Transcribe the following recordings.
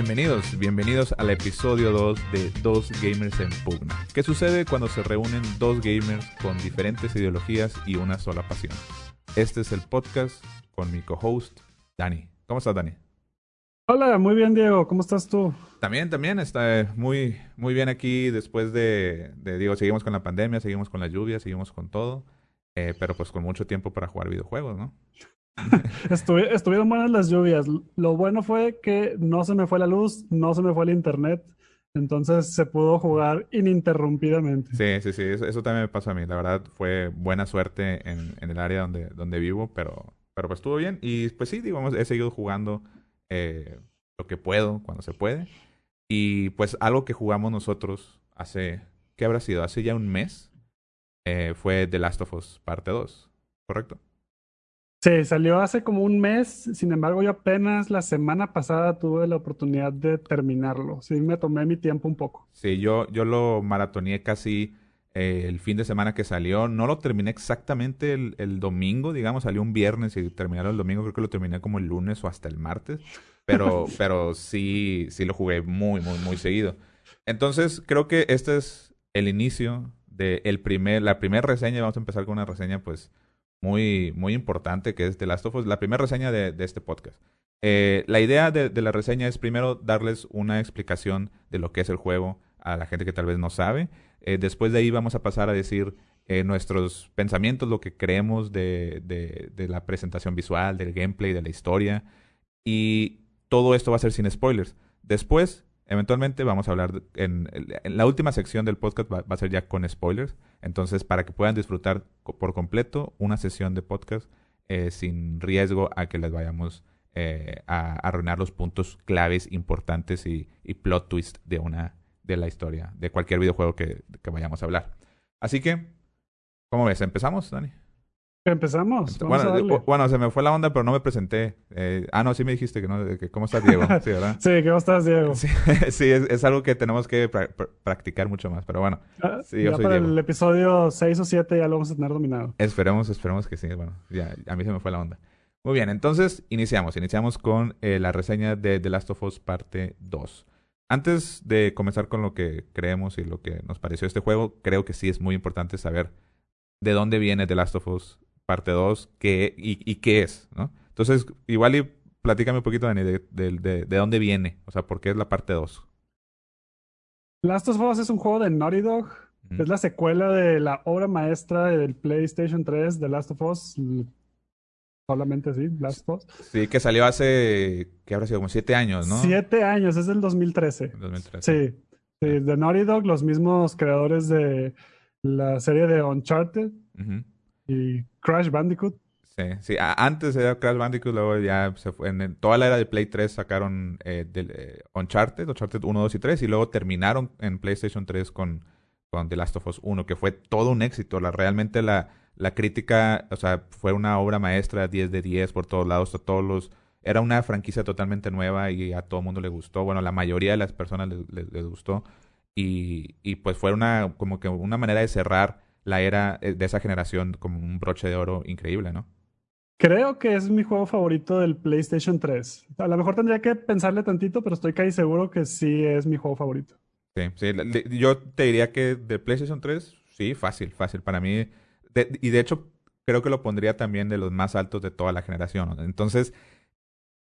Bienvenidos, bienvenidos al episodio 2 de Dos Gamers en Pugna. ¿Qué sucede cuando se reúnen dos gamers con diferentes ideologías y una sola pasión? Este es el podcast con mi co-host, Dani. ¿Cómo estás, Dani? Hola, muy bien, Diego. ¿Cómo estás tú? También, también está muy, muy bien aquí después de, de, digo, seguimos con la pandemia, seguimos con la lluvia, seguimos con todo, eh, pero pues con mucho tiempo para jugar videojuegos, ¿no? estuvieron buenas las lluvias. Lo bueno fue que no se me fue la luz, no se me fue el internet. Entonces se pudo jugar ininterrumpidamente. Sí, sí, sí. Eso, también me pasó a mí. La verdad fue buena suerte en, el área donde, donde vivo, pero, pero pues estuvo bien. Y pues sí, digamos, he seguido jugando eh, lo que puedo cuando se puede. Y pues algo que jugamos nosotros hace, ¿qué habrá sido? Hace ya un mes, eh, fue The Last of Us parte 2, ¿correcto? Sí, salió hace como un mes, sin embargo yo apenas la semana pasada tuve la oportunidad de terminarlo, sí me tomé mi tiempo un poco. Sí, yo, yo lo maratoneé casi eh, el fin de semana que salió, no lo terminé exactamente el, el, domingo, digamos, salió un viernes y terminaron el domingo, creo que lo terminé como el lunes o hasta el martes, pero, pero sí, sí lo jugué muy, muy, muy seguido. Entonces creo que este es el inicio de el primer, la primera reseña, vamos a empezar con una reseña pues muy, muy importante que es The Last of Us, la primera reseña de, este podcast. Eh, la idea de, la reseña es primero darles una explicación de lo que es el juego a la gente que tal vez no sabe. Eh, después de ahí vamos a pasar a decir eh, nuestros pensamientos, lo que creemos de, de, la presentación visual, del gameplay, de la historia. Y todo esto va a ser sin spoilers. Después Eventualmente vamos a hablar en, la última sección del podcast va, a ser ya con spoilers. Entonces, para que puedan disfrutar por completo una sesión de podcast eh, sin riesgo a que les vayamos eh, a, arruinar los puntos claves importantes y, y, plot twist de una de la historia, de cualquier videojuego que, que vayamos a hablar. Así que, ¿cómo ves? ¿Empezamos, Dani? Empezamos. Bueno, bueno, se me fue la onda, pero no me presenté. Eh, ah, no, sí me dijiste que no. Que, ¿Cómo estás, Diego? Sí, ¿verdad? sí, ¿cómo estás, Diego? Sí, sí es, es, algo que tenemos que pra pr practicar mucho más, pero bueno. Ah, sí, yo ya soy para Diego. el episodio 6 o 7 ya lo vamos a tener dominado. Esperemos, esperemos que sí. Bueno, ya, a mí se me fue la onda. Muy bien, entonces iniciamos. Iniciamos con eh, la reseña de The Last of Us parte 2. Antes de comenzar con lo que creemos y lo que nos pareció este juego, creo que sí es muy importante saber de dónde viene The Last of Us parte 2 qué, y, y, qué es, ¿no? Entonces, igual y platícame un poquito, Dani, de, de, de, de dónde viene, o sea, por qué es la parte 2. Last of Us es un juego de Naughty Dog, mm. es la secuela de la obra maestra del PlayStation 3 de Last of Us, solamente así, Last of Us. Sí, que salió hace, que habrá sido como siete años, ¿no? Siete años, es del 2013. 2013. Sí, sí, de Naughty Dog, los mismos creadores de la serie de Uncharted. -huh. Y Crash Bandicoot. Sí, sí. Antes era Crash Bandicoot, luego ya se fue. En, toda la era de Play 3 sacaron eh, eh, Uncharted, Uncharted 1, 2 y 3, y luego terminaron en PlayStation 3 con, con The Last of Us 1, que fue todo un éxito. La, realmente la, la crítica, o sea, fue una obra maestra, 10 de 10 por todos lados, a todos los... Era una franquicia totalmente nueva y a todo el mundo le gustó. Bueno, la mayoría de las personas les, les, les gustó. Y, y pues fue una, como que una manera de cerrar la era de esa generación como un broche de oro increíble, ¿no? Creo que es mi juego favorito del PlayStation 3. A lo mejor tendría que pensarle tantito, pero estoy casi seguro que sí es mi juego favorito. Sí, sí. Yo te diría que de PlayStation 3, sí, fácil, fácil. Para mí, de, y de hecho, creo que lo pondría también de los más altos de toda la generación. Entonces,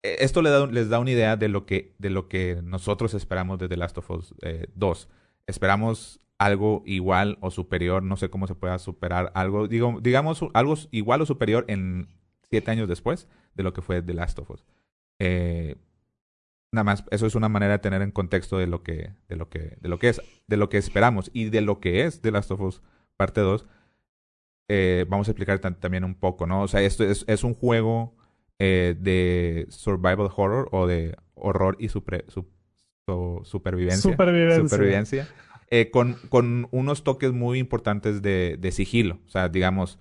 esto les da, les da una idea de lo que, de lo que nosotros esperamos de The Last of Us eh, 2. Esperamos algo igual o superior, no sé cómo se pueda superar algo, digo, digamos algo igual o superior en siete años después de lo que fue The Last of Us. Eh, nada más, eso es una manera de tener en contexto de lo que, de lo que, de lo que es, de lo que esperamos y de lo que es The Last of Us parte 2. Eh, vamos a explicar también un poco, ¿no? O sea, esto es, es un juego eh, de survival horror o de horror y su, supervivencia. Supervivencia. supervivencia eh, con, con, unos toques muy importantes de, de, sigilo. O sea, digamos,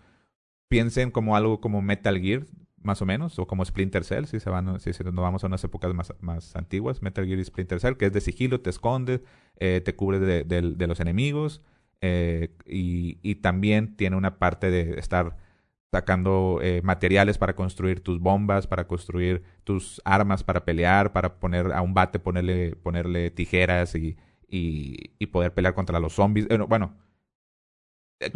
piensen como algo como Metal Gear, más o menos, o como Splinter Cell, si se van, si, si nos vamos a unas épocas más, más antiguas, Metal Gear y Splinter Cell, que es de sigilo, te escondes, eh, te cubres de, los enemigos, eh, y, y, también tiene una parte de estar sacando eh, materiales para construir tus bombas, para construir tus armas para pelear, para poner a un bate, ponerle, ponerle tijeras y, y, poder pelear contra los zombies. Eh, bueno,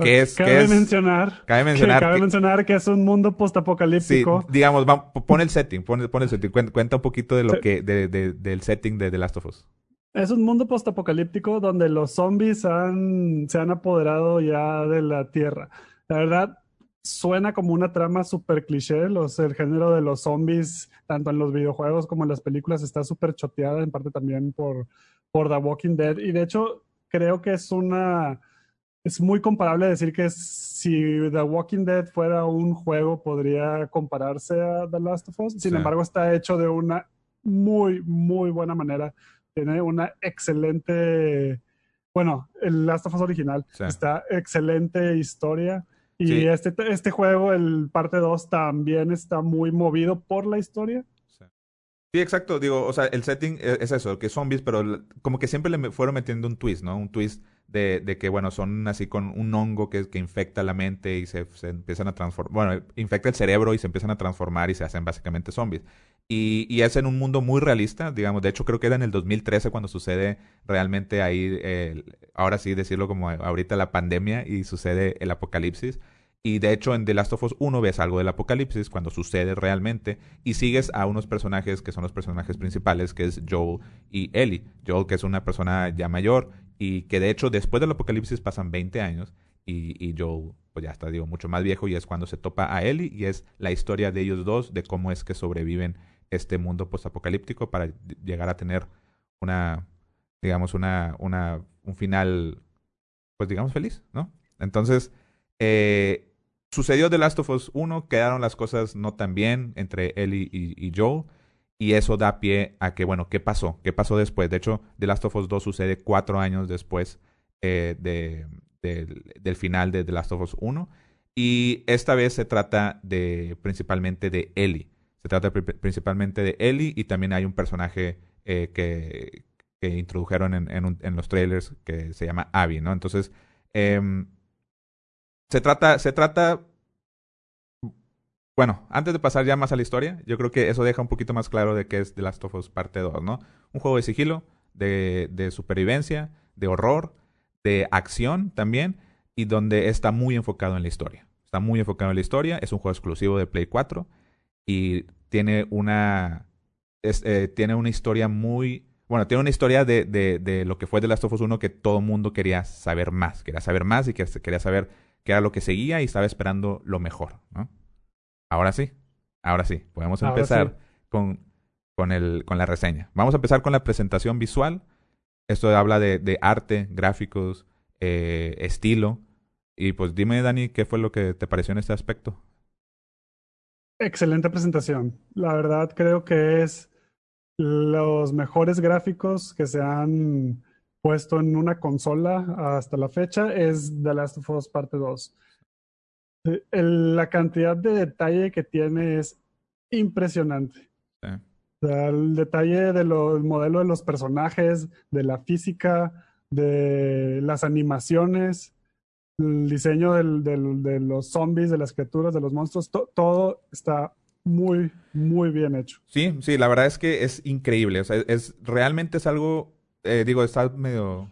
¿Qué es, cabe, mencionar, cabe mencionar. Que, mencionar que es un mundo postapocalíptico. Sí, digamos, pon el setting, pon, el setting. Cuenta, un poquito de lo que, de, del setting de The Last of Us. Es un mundo postapocalíptico donde los zombies han, se han apoderado ya de la Tierra. La verdad, suena como una trama súper cliché. Los, el género de los zombies, tanto en los videojuegos como en las películas, está súper choteada, en parte también por, por The Walking Dead. Y de hecho, creo que es una es muy comparable decir que si The Walking Dead fuera un juego, podría compararse a The Last of Us. Sin embargo, está hecho de una muy, muy buena manera. Tiene una excelente, bueno, el Last of Us original, está excelente historia. Y este, este juego, el parte 2, también está muy movido por la historia. Sí, exacto. Digo, o sea, el setting e, es eso, que zombies, pero como que siempre le fueron metiendo un twist, ¿no? Un twist de, de que, bueno, son así con un hongo que, infecta la mente y se, empiezan a transformar, bueno, infecta el cerebro y se empiezan a transformar y se hacen básicamente zombies. Y, y es en un mundo muy realista, digamos, de hecho creo que era en el 2013 cuando sucede realmente ahí, ahora sí decirlo como ahorita la pandemia y sucede el apocalipsis. Y de hecho en The Last of Us 1 ves algo del apocalipsis cuando sucede realmente y sigues a unos personajes que son los personajes principales, que es Joel y Ellie. Joel que es una persona ya mayor y que de hecho después del apocalipsis pasan 20 años y, y Joel pues ya está, digo, mucho más viejo y es cuando se topa a Ellie y es la historia de ellos dos, de cómo es que sobreviven este mundo postapocalíptico para llegar a tener una, digamos, una, una, un final, pues digamos, feliz, ¿no? Entonces, eh, sucedió The Last of Us 1, quedaron las cosas no tan bien entre Ellie y, y. Y eso da pie a que, bueno, ¿qué pasó? ¿Qué pasó después? De hecho, The Last of Us 2 sucede cuatro años después eh, de, del final de The Last of Us 1. Y esta vez se trata de principalmente de Ellie. Se trata principalmente de Ellie y también hay un personaje eh, que, que, introdujeron en, en, en, los trailers que se llama Abby, ¿no? Entonces, eh, se trata, se trata bueno, antes de pasar ya más a la historia, yo creo que eso deja un poquito más claro de qué es The Last of Us parte 2, ¿no? Un juego de sigilo, de, de supervivencia, de horror, de acción también, y donde está muy enfocado en la historia. Está muy enfocado en la historia, es un juego exclusivo de Play 4 y tiene una, eh, tiene una historia muy... Bueno, tiene una historia de, de, lo que fue The Last of Us 1 que todo el mundo quería saber más, quería saber más y que quería saber qué era lo que seguía y estaba esperando lo mejor, ¿no? Ahora sí, ahora sí, podemos empezar Con, con, el, con la reseña. Vamos a empezar con la presentación visual. Esto habla de, de arte, gráficos, eh, estilo. Y pues dime, Dani, ¿qué fue lo que te pareció en este aspecto? Excelente presentación. La verdad creo que es los mejores gráficos que se han puesto en una consola hasta la fecha es The Last of Us Parte 2 la cantidad de detalle que tiene es impresionante. el detalle del modelo de los personajes, de la física, de las animaciones, el diseño de los zombies, de las criaturas, de los monstruos, todo está muy, muy bien hecho. Sí, sí, la verdad es que es increíble. O sea, es realmente es algo, eh, digo, está medio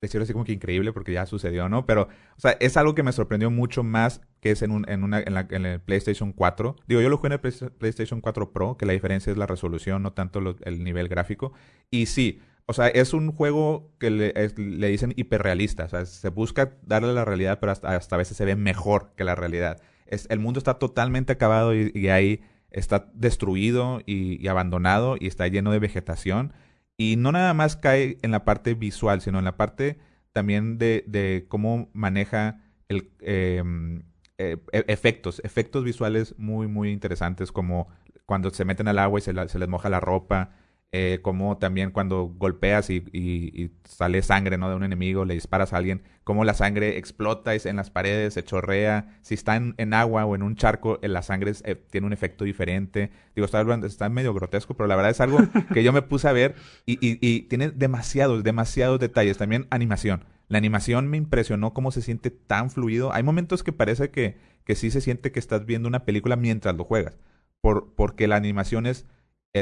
decirlo así como que increíble porque ya sucedió, ¿no? Pero, o sea, es algo que me sorprendió mucho más que es en, un, en, una, en, la, en el PlayStation 4. Digo, yo lo jugué en el PlayStation 4 Pro, que la diferencia es la resolución, no tanto el nivel gráfico. Y sí, o sea, es un juego que le, le, dicen hiperrealista. O sea, se busca darle la realidad, pero hasta, hasta a veces se ve mejor que la realidad. Es, el mundo está totalmente acabado y, ahí está destruido y abandonado y está lleno de vegetación y no nada más cae en la parte visual, sino en la parte también de, de cómo maneja el, em, eh, e, efectos, efectos visuales muy, muy interesantes, como cuando se meten al agua y se, se les moja la ropa, eh, como también cuando golpeas y, y, sale sangre ¿no? de un enemigo, le disparas a alguien, como la sangre explota en las paredes, se chorrea, si está en, agua o en un charco, eh, la sangre eh, tiene un efecto diferente. Digo, está, está medio grotesco, pero la verdad es algo que yo me puse a ver y, y, tiene demasiados, demasiados detalles, también animación. La animación me impresionó cómo se siente tan fluido. Hay momentos que parece que, que sí se siente que estás viendo una película mientras lo juegas. Por, porque la animación es,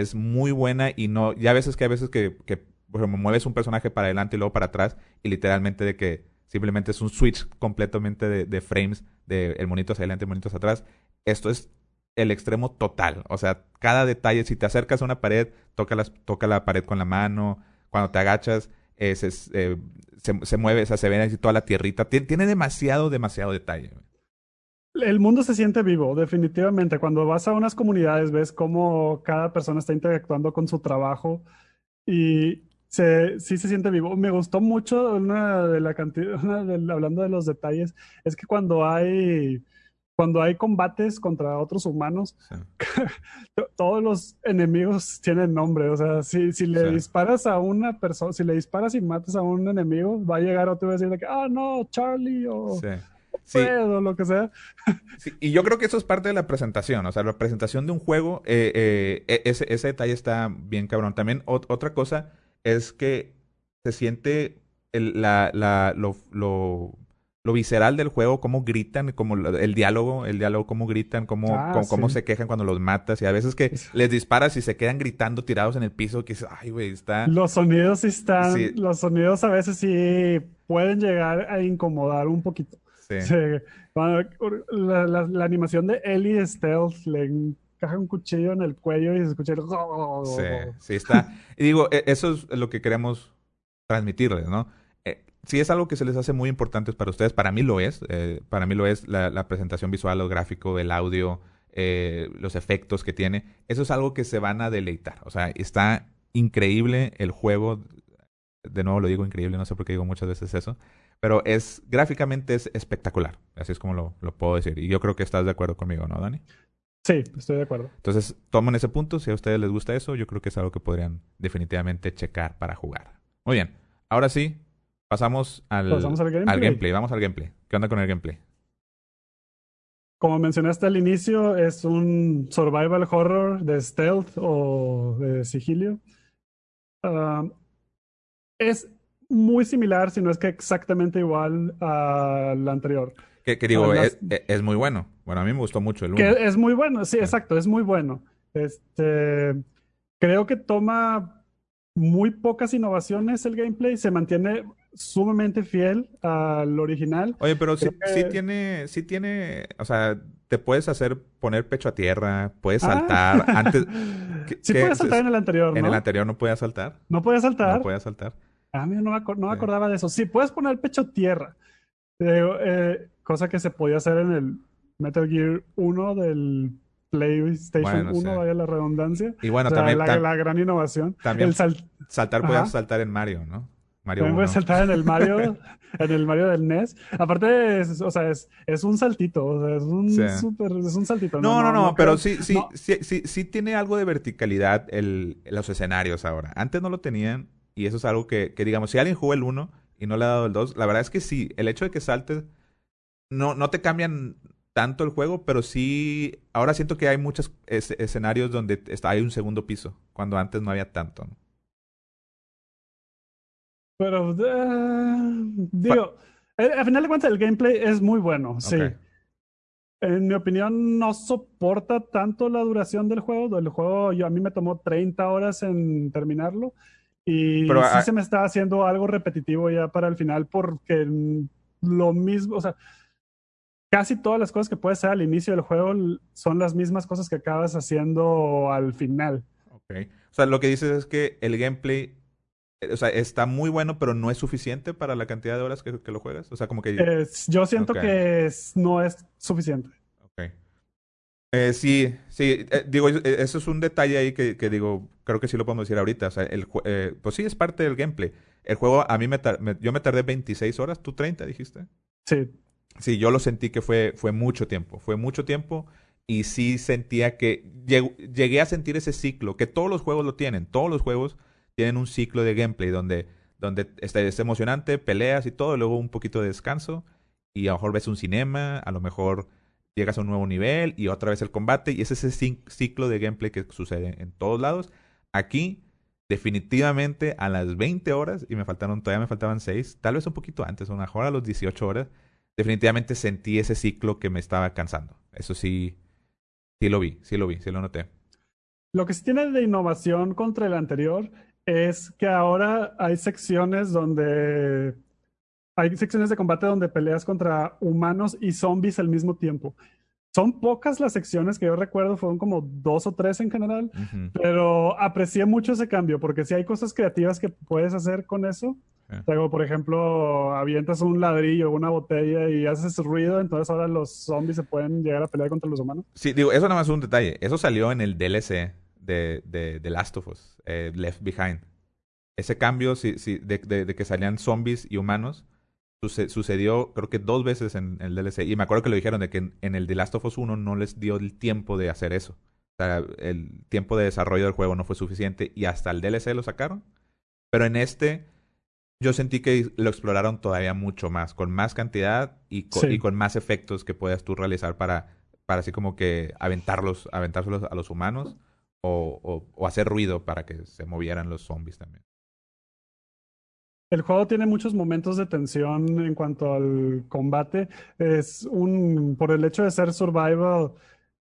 es muy buena y no. Ya a veces que a veces que, que mueves un personaje para adelante y luego para atrás, y literalmente de que simplemente es un switch completamente de, de frames, de el monito hacia adelante, el monito hacia atrás. Esto es el extremo total. O sea, cada detalle, si te acercas a una pared, toca, las, toca la pared con la mano, cuando te agachas, eh, se, eh, se, se, mueve, o sea, se ve así toda la tierrita. Tiene demasiado, demasiado detalle. El mundo se siente vivo, definitivamente. Cuando vas a unas comunidades, ves cómo cada persona está interactuando con su trabajo y se, sí se siente vivo. Me gustó mucho una de la cantidad, una de, hablando de los detalles, es que cuando hay cuando hay combates contra otros humanos, sí. todos los enemigos tienen nombre. O sea, si, si le sí. disparas a una persona, si le disparas y matas a un enemigo, va a llegar otro y va a decir que, ah, no, Charlie o sí. Fred o lo que sea. y yo creo que eso es parte de la presentación. O sea, la presentación de un juego, eh, eh, ese, ese, detalle está bien cabrón. También ot otra cosa es que se siente el, la, la, lo, lo lo visceral del juego, cómo gritan, como el diálogo, el diálogo, cómo gritan, cómo, ah, cómo, sí. cómo, se quejan cuando los matas. Y a veces que les disparas y se quedan gritando tirados en el piso, que dices, ay, güey, está. Los sonidos sí están, sí. los sonidos a veces sí pueden llegar a incomodar un poquito. Sí. sí. La, la, la, animación de Ellie Stealth le encaja un cuchillo en el cuello y se escucha el. Sí, sí, está. y digo, e, eso es lo que queremos transmitirles, ¿no? si es algo que se les hace muy importante para ustedes, para mí lo es. Eh, para mí lo es la, la, presentación visual, lo gráfico, el audio, eh, los efectos que tiene. Eso es algo que se van a deleitar. O sea, está increíble el juego. De nuevo lo digo increíble, no sé por qué digo muchas veces eso. Pero es gráficamente es espectacular. Así es como lo, lo puedo decir. Y yo creo que estás de acuerdo conmigo, ¿no, Dani? Sí, estoy de acuerdo. Entonces, tomen ese punto. Si a ustedes les gusta eso, yo creo que es algo que podrían definitivamente checar para jugar. Muy bien. Ahora sí, pasamos al, pasamos al, gameplay. al gameplay. Vamos al gameplay. ¿Qué onda con el gameplay? Como mencionaste al inicio, es un survival horror de stealth o de sigilio. Uh, es muy similar, si no es que exactamente igual al anterior. Que, que digo, las... es, es, muy bueno. Bueno, a mí me gustó mucho el 1. Que es muy bueno, sí, exacto, es muy bueno. Este, creo que toma muy pocas innovaciones el gameplay, se mantiene sumamente fiel al original. Oye, pero sí, que... sí, tiene, sí tiene, o sea, te puedes hacer poner pecho a tierra, puedes saltar. Ah. Antes, sí puedes saltar en el anterior, ¿no? En el anterior no podías saltar. No podías saltar. No podías saltar. Ah, mira, no me, no me acordaba de eso. Sí, puedes poner pecho tierra. Eh, eh, cosa que se podía hacer en el Metal Gear 1 del PlayStation bueno, 1, sí. vaya la redundancia. Y bueno, o sea, también la, la, gran innovación. También el sal... saltar podías saltar en Mario, ¿no? Mario También puedes saltar en el Mario, en el Mario del NES. Aparte, es, o sea, es, es un saltito, o sea, es un sí. super, es un saltito. No, no, no, no, no pero sí, sí, sí, sí, sí, tiene algo de verticalidad el, los escenarios ahora. Antes no lo tenían y eso es algo que, que digamos, si alguien jugó el 1 y no le ha dado el 2, la verdad es que sí, el hecho de que saltes no, no te cambian tanto el juego, pero sí, ahora siento que hay muchos es escenarios donde está, hay un segundo piso, cuando antes no había tanto. ¿no? Pero, uh, digo, al final de cuentas el gameplay es muy bueno, sí. Okay. En mi opinión no soporta tanto la duración del juego. El juego yo, a mí me tomó 30 horas en terminarlo y Pero, sí se me está haciendo algo repetitivo ya para el final porque lo mismo, o sea, casi todas las cosas que puedes hacer al inicio del juego son las mismas cosas que acabas haciendo al final. Ok. O sea, lo que dices es que el gameplay, eh, o sea, está muy bueno, pero no es suficiente para la cantidad de horas que, que lo juegas. O sea, como que... Yo siento okay. que es, no es suficiente. Eh, sí, sí, eh, digo, eso es un detalle ahí que, que, digo, creo que sí lo podemos decir ahorita. O sea, el, pues sí, es parte del gameplay. El juego, a mí me, me, yo me tardé 26 horas, ¿tú 30 dijiste? Sí. Sí, yo lo sentí que fue, fue mucho tiempo, fue mucho tiempo y sí sentía que llegué a sentir ese ciclo, que todos los juegos lo tienen, todos los juegos tienen un ciclo de gameplay donde, donde está, es emocionante, peleas y todo, y luego un poquito de descanso y a lo mejor ves un cinema, a lo mejor llegas a un nuevo nivel y otra vez el combate y es ese ciclo de gameplay que sucede en todos lados. Aquí definitivamente a las 20 horas, y me faltaron, todavía me faltaban 6, tal vez un poquito antes, a mejor a los 18 horas, definitivamente sentí ese ciclo que me estaba cansando. Eso sí, sí lo vi, sí lo vi, sí lo noté. Lo que sí tiene de innovación contra el anterior es que ahora hay secciones donde hay secciones de combate donde peleas contra humanos y zombies al mismo tiempo. Son pocas las secciones que yo recuerdo, fueron como dos o tres en general, pero aprecié mucho ese cambio porque si hay cosas creativas que puedes hacer con eso. por ejemplo, avientas un ladrillo, una botella y haces ruido, entonces ahora los zombies se pueden llegar a pelear contra los humanos. Sí, digo, eso nada más es un detalle. Eso salió en el DLC de, de, Last of Us, eh, Left Behind. Ese cambio sí, sí, de, de, que salían zombies y humanos sucedió creo que dos veces en, el DLC. Y me acuerdo que lo dijeron de que en, el The Last of Us 1 no les dio el tiempo de hacer eso. O sea, el tiempo de desarrollo del juego no fue suficiente y hasta el DLC lo sacaron. Pero en este yo sentí que lo exploraron todavía mucho más, con más cantidad y con, y con más efectos que puedas tú realizar para, para así como que aventarlos, aventárselos a los humanos o, o hacer ruido para que se movieran los zombies también. El juego tiene muchos momentos de tensión en cuanto al combate. Es un, por el hecho de ser survival,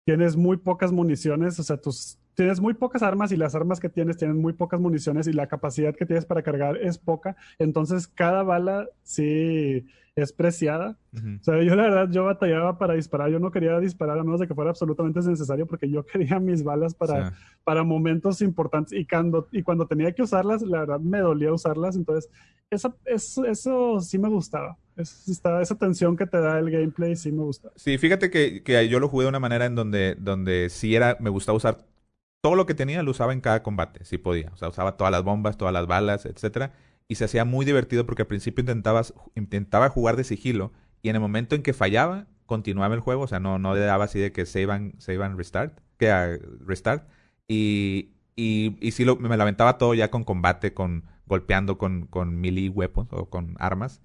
tienes muy pocas municiones, o sea, tus, tienes muy pocas armas y las armas que tienes tienen muy pocas municiones y la capacidad que tienes para cargar es poca. Entonces, cada bala sí es preciada. O sea, yo la verdad, yo batallaba para disparar. Yo no quería disparar a menos de que fuera absolutamente necesario porque yo quería mis balas para, para momentos importantes. Y cuando, y cuando tenía que usarlas, la verdad me dolía usarlas. Entonces, eso, eso, eso sí me gustaba. esa tensión que te da el gameplay sí me gusta. Sí, fíjate que, que, yo lo jugué de una manera en donde, donde sí era, me gustaba usar todo lo que tenía, lo usaba en cada combate, si podía. O sea, usaba todas las bombas, todas las balas, etcétera y se hacía muy divertido porque al principio intentabas, intentaba jugar de sigilo y en el momento en que fallaba, continuaba el juego, o sea, no, no le daba así de que se iban, se iban restart, que a restart, y, y, y sí lo, me lamentaba todo ya con combate, con golpeando con, con melee weapons o con armas.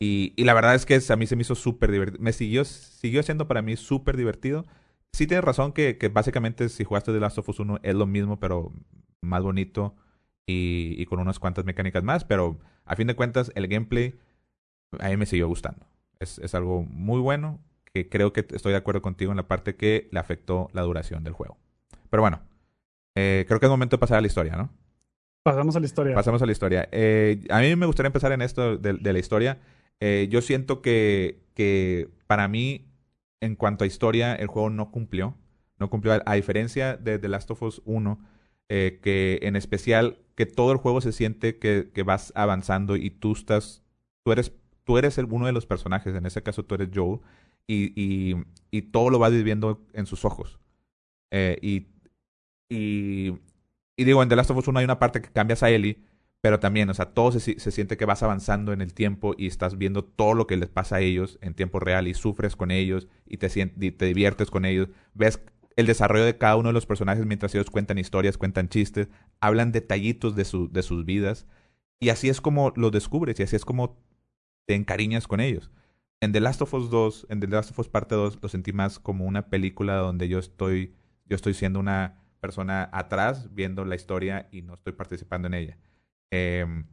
Y, y la verdad es que a mí se me hizo súper divertido. Me siguió, siguió siendo para mí súper divertido. Sí tienes razón que, que básicamente si jugaste The Last of Us 1 es lo mismo, pero más bonito y, con unas cuantas mecánicas más, pero a fin de cuentas el gameplay a mí me siguió gustando. Es, es algo muy bueno que creo que estoy de acuerdo contigo en la parte que le afectó la duración del juego. Pero bueno, eh, creo que es momento de pasar a la historia, ¿no? Pasamos a la historia. Pasamos a la historia. Eh, a mí me gustaría empezar en esto de, de la historia. Eh, yo siento que, que para mí, en cuanto a historia, el juego no cumplió. No cumplió. A, diferencia de The Last of Us 1, eh, que en especial que todo el juego se siente que, que vas avanzando y tú estás, tú eres, tú eres el, uno de los personajes, en ese caso tú eres Joel, y, y, y todo lo vas viviendo en sus ojos. Eh, y, y, y, digo, en The Last of Us 1 hay una parte que cambias a Ellie, pero también, o sea, todo se, se, siente que vas avanzando en el tiempo y estás viendo todo lo que les pasa a ellos en tiempo real y sufres con ellos y te, y te diviertes con ellos. Ves el desarrollo de cada uno de los personajes mientras ellos cuentan historias, cuentan chistes, hablan detallitos de, su, de sus vidas. Y así es como los descubres y así es como te encariñas con ellos. En The Last of Us 2, en The Last of Us Parte 2, lo sentí más como una película donde yo estoy, yo estoy siendo una persona atrás viendo la historia y no estoy participando en ella. Em,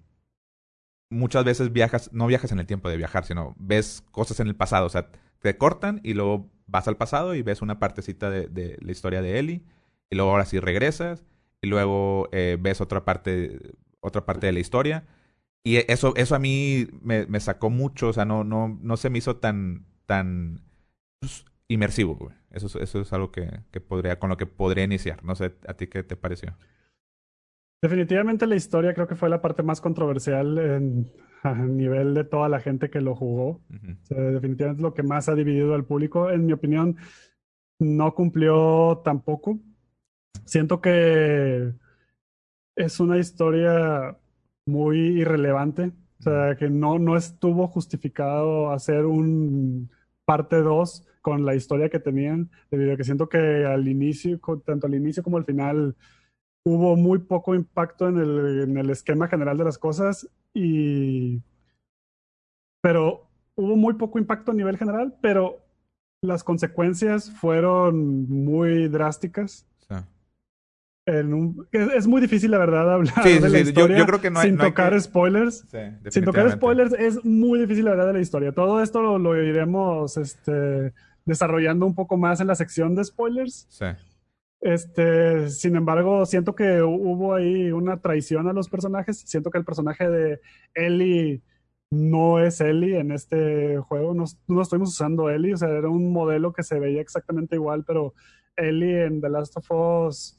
muchas veces viajas, no viajas en el tiempo de viajar, sino ves cosas en el pasado. O sea, te cortan y luego vas al pasado y ves una partecita de, la historia de Ellie. Y luego ahora sí regresas. Y luego eh, ves otra parte, otra parte de la historia. Y eso, eso a mí me, me sacó mucho. O sea, no, no, no se me hizo tan, tan pues, inmersivo, Eso, eso es algo que, que podría, con lo que podría iniciar. No sé, ¿a ti qué te pareció? Definitivamente la historia creo que fue la parte más controversial en, a nivel de toda la gente que lo jugó. definitivamente lo que más ha dividido al público. En mi opinión, no cumplió tampoco. Siento que es una historia muy irrelevante. O sea, que no, no estuvo justificado hacer un parte 2 con la historia que tenían, debido a que siento que al inicio, tanto al inicio como al final, hubo muy poco impacto en el, en el esquema general de las cosas y... Pero hubo muy poco impacto a nivel general, pero las consecuencias fueron muy drásticas. es muy difícil, la verdad, hablar de la historia yo, creo que no sin tocar spoilers. sin tocar spoilers es muy difícil, la verdad, de la historia. Todo esto lo, iremos este, desarrollando un poco más en la sección de spoilers. Sí. Este, sin embargo, siento que hubo ahí una traición a los personajes. Siento que el personaje de Ellie no es Ellie en este juego. No, no estuvimos usando Ellie, o sea, era un modelo que se veía exactamente igual, pero Ellie en The Last of Us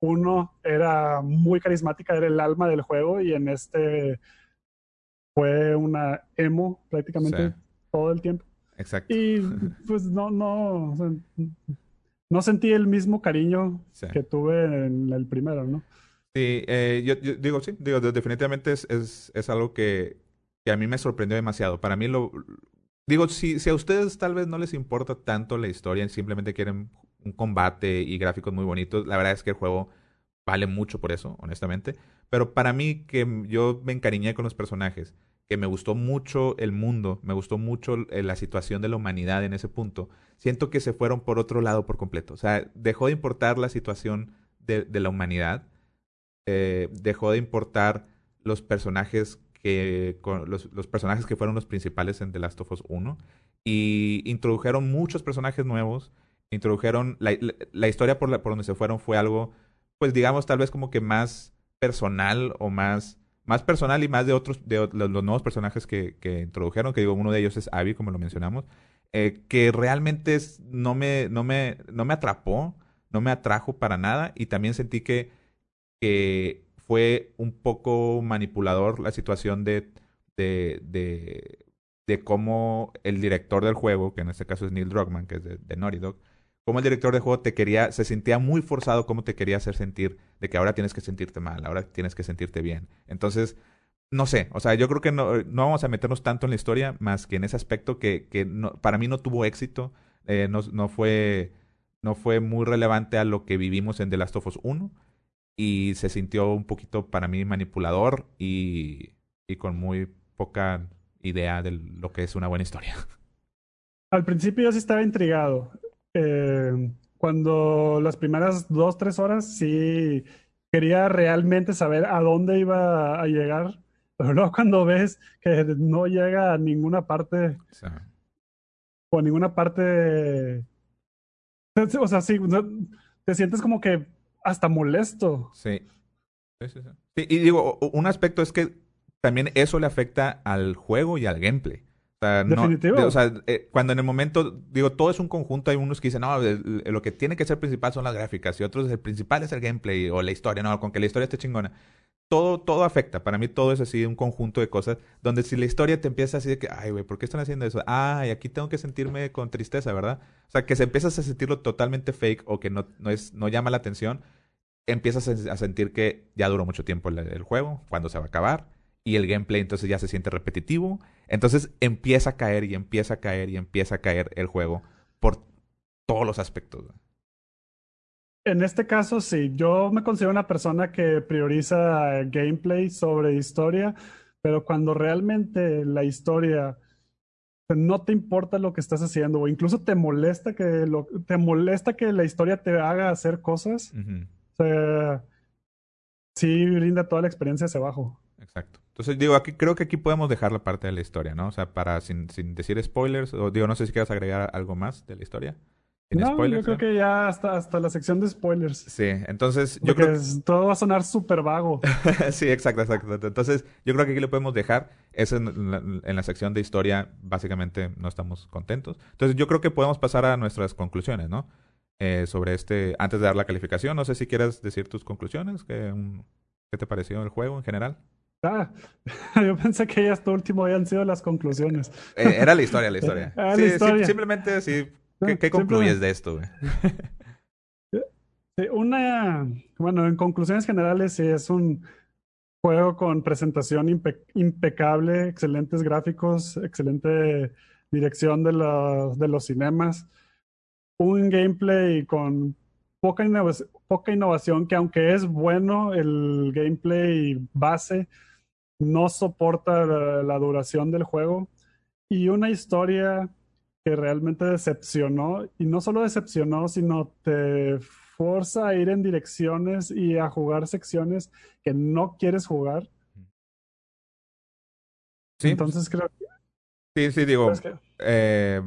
uno era muy carismática, era el alma del juego y en este fue una emo prácticamente todo el tiempo. Exacto. Y pues no, no, no sentí el mismo cariño que tuve en el primero, ¿no? Sí, eh, yo, digo, sí, digo, definitivamente es, es, es algo que, que, a mí me sorprendió demasiado. Para mí lo... Digo, si, si a ustedes tal vez no les importa tanto la historia, simplemente quieren un combate y gráficos muy bonitos. La verdad es que el juego vale mucho por eso, honestamente. Pero para mí, que yo me encariñé con los personajes, que me gustó mucho el mundo, me gustó mucho eh, la situación de la humanidad en ese punto, siento que se fueron por otro lado por completo. O sea, dejó de importar la situación de, la humanidad, eh, dejó de importar los personajes que los, los, personajes que fueron los principales en The Last of Us 1 y introdujeron muchos personajes nuevos introdujeron, la, la, historia por, la, por donde se fueron fue algo, pues digamos, tal vez como que más personal o más, más personal y más de otros, de los, nuevos personajes que, que, introdujeron, que digo, uno de ellos es Abby, como lo mencionamos, eh, que realmente no, me, no, me, no me atrapó, no me atrajo para nada y también sentí que, que fue un poco manipulador la situación de, de, de, cómo el director del juego, que en este caso es Neil Druckmann, que es de, de Naughty Dog, como el director de juego te quería, se sentía muy forzado cómo te quería hacer sentir de que ahora tienes que sentirte mal, ahora tienes que sentirte bien. Entonces, no sé, o sea, yo creo que no, no vamos a meternos tanto en la historia más que en ese aspecto que, que no, para mí no tuvo éxito, eh, no, no, fue, no fue muy relevante a lo que vivimos en The Last of Us 1 y se sintió un poquito para mí manipulador y, y con muy poca idea de lo que es una buena historia. Al principio yo sí estaba intrigado. Eh, cuando las primeras dos, tres horas sí quería realmente saber a dónde iba a llegar, pero luego cuando ves que no llega a ninguna parte o a ninguna parte, o sea, sí, te sientes como que hasta molesto. Sí. Sí, sí, sí. y digo, un aspecto es que también eso le afecta al juego y al gameplay. Definitivo. o sea, eh, cuando en el momento, digo, todo es un conjunto, hay unos que dicen, no, lo que tiene que ser principal son las gráficas, y otros, el principal es el gameplay o la historia, no, con que la historia esté chingona. Todo, todo afecta. Para mí todo es así, un conjunto de cosas, donde si la historia te empieza así de que, ay, güey, ¿por qué están haciendo eso? Ay, aquí tengo que sentirme con tristeza, ¿verdad? O sea, que se empiezas a sentirlo totalmente fake o que no, no, es, no llama la atención, empiezas a sentir que ya duró mucho tiempo el juego, cuando se va a acabar y el gameplay entonces ya se siente repetitivo. Entonces empieza a caer y empieza a caer y empieza a caer el juego por todos los aspectos. En este caso, sí, yo me considero una persona que prioriza gameplay sobre historia, pero cuando realmente la historia no te importa lo que estás haciendo o incluso te molesta que lo, te molesta que la historia te haga hacer cosas, o sea, sí brinda toda la experiencia hacia abajo. Exacto. Entonces, digo, aquí creo que aquí podemos dejar la parte de la historia, ¿no? O sea, para sin, sin decir spoilers, o digo, no sé si quieres agregar algo más de la historia. No, yo creo que ya hasta, hasta la sección de spoilers. Sí, entonces yo creo que... todo va a sonar súper vago. sí, exacto, exacto. Entonces, yo creo que aquí lo podemos dejar. Es en la, en la sección de historia, básicamente no estamos contentos. Entonces, yo creo que podemos pasar a nuestras conclusiones, ¿no? Eh, sobre este, antes de dar la calificación, no sé si quieres decir tus conclusiones, ¿qué, qué te pareció el juego en general? Ah, yo pensé que ya esto último habían sido las conclusiones. Eh, era la historia, la historia. Ah, sí, simplemente así, ¿qué, concluyes de esto? Una, bueno, en conclusiones generales, sí, es un juego con presentación impecable, excelentes gráficos, excelente dirección de, de los cinemas, un gameplay con poca, poca innovación que aunque es bueno el gameplay base, no soporta la, duración del juego y una historia que realmente decepcionó y no solo decepcionó, sino te fuerza a ir en direcciones y a jugar secciones que no quieres jugar. Sí. Entonces creo que... Sí, sí, digo, eh,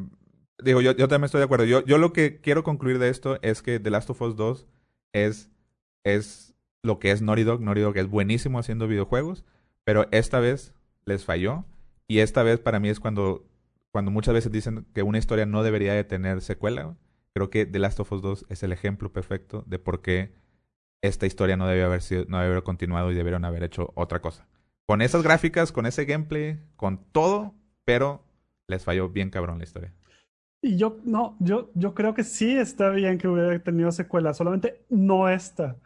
digo, yo, yo también estoy de acuerdo. Yo, yo lo que quiero concluir de esto es que The Last of Us 2 es, es lo que es Naughty Dog. Naughty Dog es buenísimo haciendo videojuegos, pero esta vez les falló. Y esta vez para mí es cuando, cuando muchas veces dicen que una historia no debería de tener secuela. Creo que The Last of Us 2 es el ejemplo perfecto de por qué esta historia no debe haber sido, no debe haber continuado y debieron haber hecho otra cosa. Con esas gráficas, con ese gameplay, con todo, pero les falló bien cabrón la historia. Y yo, no, yo, yo creo que sí está bien que hubiera tenido secuela, solamente no esta.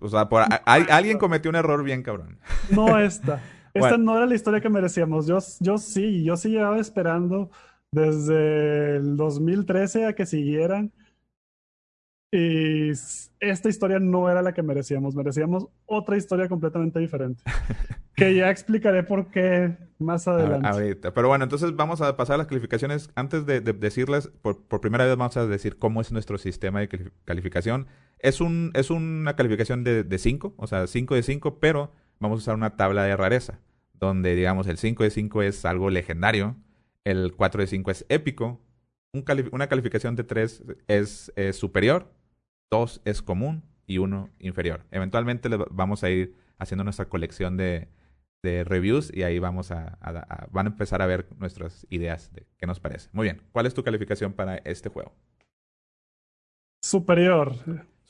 o sea, por, alguien cometió un error bien cabrón. No esta. Esta no era la historia que merecíamos. Yo, yo sí, yo sí llevaba esperando desde el 2013 a que siguieran. Y esta historia no era la que merecíamos. Merecíamos otra historia completamente diferente. que ya explicaré por qué más adelante. ahorita. Pero bueno, entonces vamos a pasar a las calificaciones. Antes de, decirles, por, primera vez vamos a decir cómo es nuestro sistema de calificación. Es, un, es una calificación de 5, o sea, 5 de 5, pero vamos a usar una tabla de rareza, donde digamos el 5 de 5 es algo legendario el 4 de 5 es épico, una calificación de 3 es, superior, 2 es común y 1 inferior. Eventualmente vamos a ir haciendo nuestra colección de, reviews y ahí vamos a, van a empezar a ver nuestras ideas de qué nos parece. Muy bien, ¿cuál es tu calificación para este juego? Superior.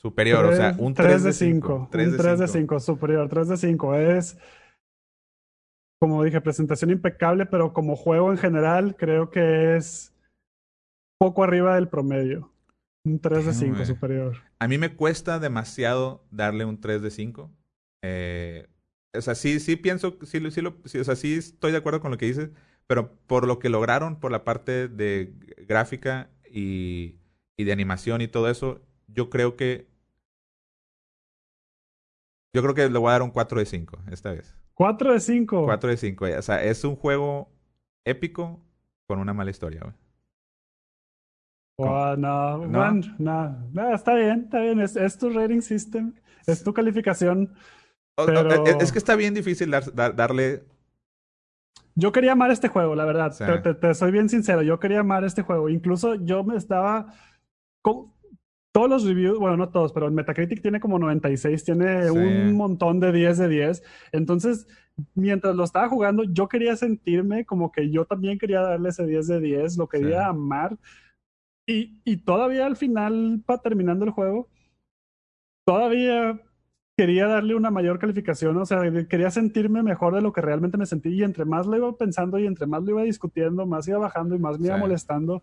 Superior, o sea, un 3, de 5. Un 3 de 5, superior, 3 de 5. Es como dije, presentación impecable, pero como juego en general creo que es poco arriba del promedio. Un 3 de 5 superior. A mí me cuesta demasiado darle un 3 de 5. Eh, o sea, sí, sí pienso, sí, sí, lo, sí, o sea, sí estoy de acuerdo con lo que dices, pero por lo que lograron, por la parte de gráfica y, y de animación y todo eso, yo creo que yo creo que le voy a dar un 4 de 5 esta vez. 4 de 5. 4 de 5. O sea, es un juego épico con una mala historia, güey. Oh, no, ¿No? no, no, está bien, está bien. Es, tu rating system, es tu calificación. pero... es que está bien difícil darle. Yo quería amar este juego, la verdad. Te, soy bien sincero. Yo quería amar este juego. Incluso yo me estaba todos los reviews, bueno, no todos, pero Metacritic tiene como 96, tiene un montón de 10 de 10. Entonces, mientras lo estaba jugando, yo quería sentirme como que yo también quería darle ese 10 de 10, lo quería amar. Y, y todavía al final, para terminando el juego, todavía quería darle una mayor calificación, o sea, quería sentirme mejor de lo que realmente me sentí y entre más lo iba pensando y entre más lo iba discutiendo, más iba bajando y más me iba molestando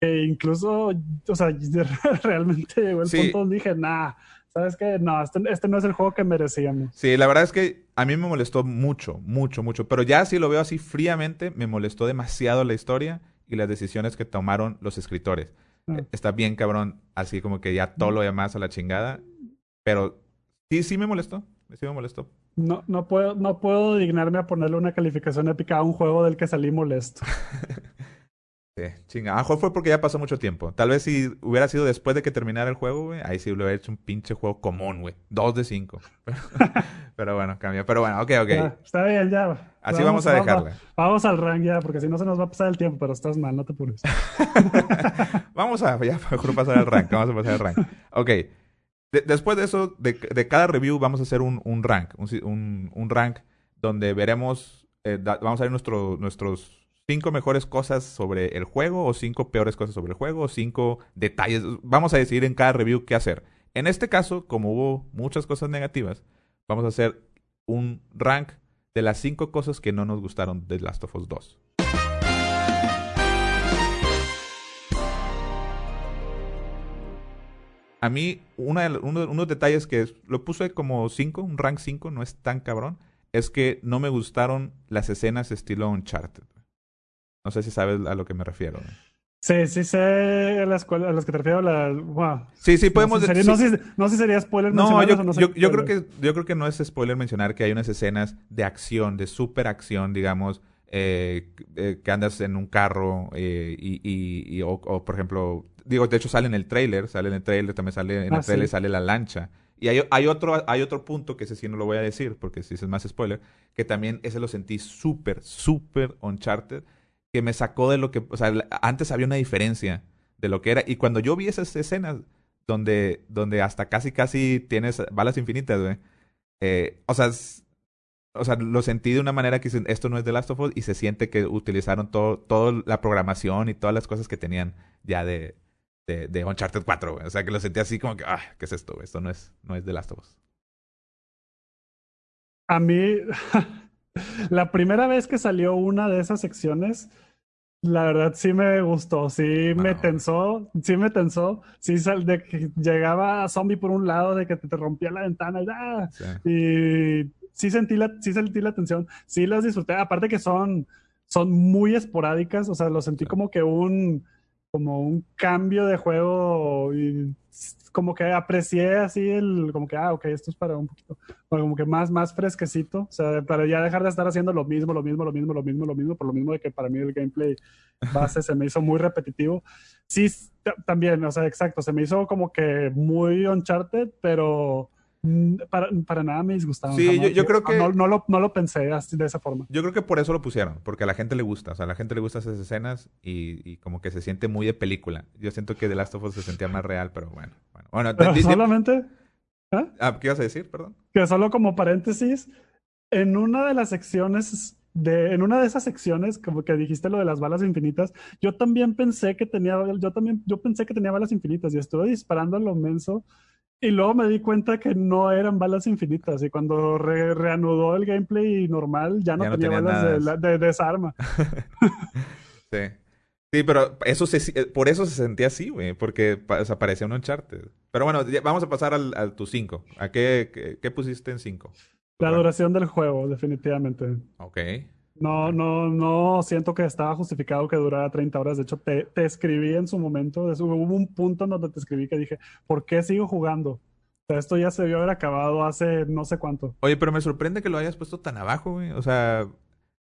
que incluso, o sea, realmente llegó el punto donde dije, nah, ¿sabes qué? No, este, este, no es el juego que merecíamos. Sí, la verdad es que a mí me molestó mucho, mucho, mucho. Pero ya si lo veo así fríamente, me molestó demasiado la historia y las decisiones que tomaron los escritores. Ah. Está bien cabrón, así como que ya todo lo demás a la chingada. Pero sí, sí me molestó. Sí me molestó. No, no, puedo, no puedo dignarme a ponerle una calificación épica a un juego del que salí molesto. Sí, chinga. A lo mejor fue porque ya pasó mucho tiempo. Tal vez si hubiera sido después de que terminara el juego, güey, ahí sí lo hubiera hecho un pinche juego común, güey. Dos de cinco. Pero, bueno, cambió. Pero bueno, ok, ok. está bien, ya. Así vamos, a dejarle. Vamos, al rank ya, porque si no se nos va a pasar el tiempo, pero estás mal, no te apures. vamos a, ya, mejor pasar al rank. Vamos a pasar al rank. Ok. después de eso, de, de, cada review, vamos a hacer un, un rank. Un, un, rank donde veremos, eh, vamos a ver nuestro, nuestros cinco mejores cosas sobre el juego o cinco peores cosas sobre el juego o cinco detalles. Vamos a decidir en cada review qué hacer. En este caso, como hubo muchas cosas negativas, vamos a hacer un rank de las cinco cosas que no nos gustaron de Last of Us 2. A mí, uno, de los detalles que lo puse como cinco, un rank 5, no es tan cabrón, es que no me gustaron las escenas estilo Uncharted. No sé si sabes a lo que me refiero. Sí, sí sé a las, a las que te refiero. La, Sí, sí, podemos... decir. no, sé, no, sé si sería spoiler no, yo, no yo, yo, creo que, yo creo que no es spoiler mencionar que hay unas escenas de acción, de super acción, digamos, eh, eh, que andas en un carro eh, y, y, o, por ejemplo, digo, de hecho sale en el trailer, sale en el trailer, también sale en el Ah, trailer, sí. sale la lancha. Y hay, hay, otro, hay otro punto que ese sí no lo voy a decir, porque si es más spoiler, que también ese lo sentí súper, súper Uncharted, que me sacó de lo que, o sea, antes había una diferencia de lo que era. Y cuando yo vi esas escenas donde, donde hasta casi, casi tienes balas infinitas, güey, eh, o sea, o sea, lo sentí de una manera que esto no es The Last of Us y se siente que utilizaron todo, toda la programación y todas las cosas que tenían ya de, de, de Uncharted 4, güey. O sea, que lo sentí así como que, ah, ¿qué es esto? Esto no es, no es The Last of Us. A mí, la primera vez que salió una de esas secciones, la verdad sí me gustó, sí me tensó, sí me tensó, sí sal de que llegaba zombie por un lado, de que te, te rompía la ventana y, ¡ah! Sí. y sí sentí la, sí sentí la tensión, sí las disfruté, aparte que son, son muy esporádicas, o sea, lo sentí Sí. como que un, como un cambio de juego y como que aprecié así el, como que, ah, ok, esto es para un poquito, para como que más, más fresquecito, o sea, para ya dejar de estar haciendo lo mismo, lo mismo, lo mismo, lo mismo, lo mismo, por lo mismo de que para mí el gameplay base se me hizo muy repetitivo. Sí, también, o sea, exacto, se me hizo como que muy Uncharted, pero para, para nada me disgustaba. Sí, yo- yo creo que- No, no lo, no lo pensé así, de esa forma. Yo creo que por eso lo pusieron, porque a la gente le gusta. O sea, a la gente le gustan esas escenas y, y como que se siente muy de película. Yo siento que The Last of Us se sentía más real, pero bueno. Bueno, bueno Pero di- solamente, ¿ah? ah, ¿qué ibas a decir? Perdón. que solo como paréntesis, en una de las secciones de, en una de esas secciones, como que dijiste lo de las balas infinitas, yo también pensé que tenía, yo también, yo pensé que tenía balas infinitas y estuve disparando a lo menso y luego me di cuenta que no eran balas infinitas y cuando re- reanudó el gameplay normal ya no, Ya no tenía tenía balas nada. de, la- de- de esa arma. Sí. Sí, pero eso se, eh, por eso se sentía así, güey, porque o sea, parecía un Uncharted. Pero bueno, vamos a pasar al, a tu 5. ¿A qué, qué, qué pusiste en 5? La duración del juego, definitivamente. Ok. No, no, no siento que estaba justificado que durara 30 horas. De hecho, te, te escribí en su momento. Hubo un punto en donde te escribí que dije, ¿por qué sigo jugando? O sea, esto ya se debió haber acabado hace no sé cuánto. Oye, pero me sorprende que lo hayas puesto tan abajo, güey. O sea,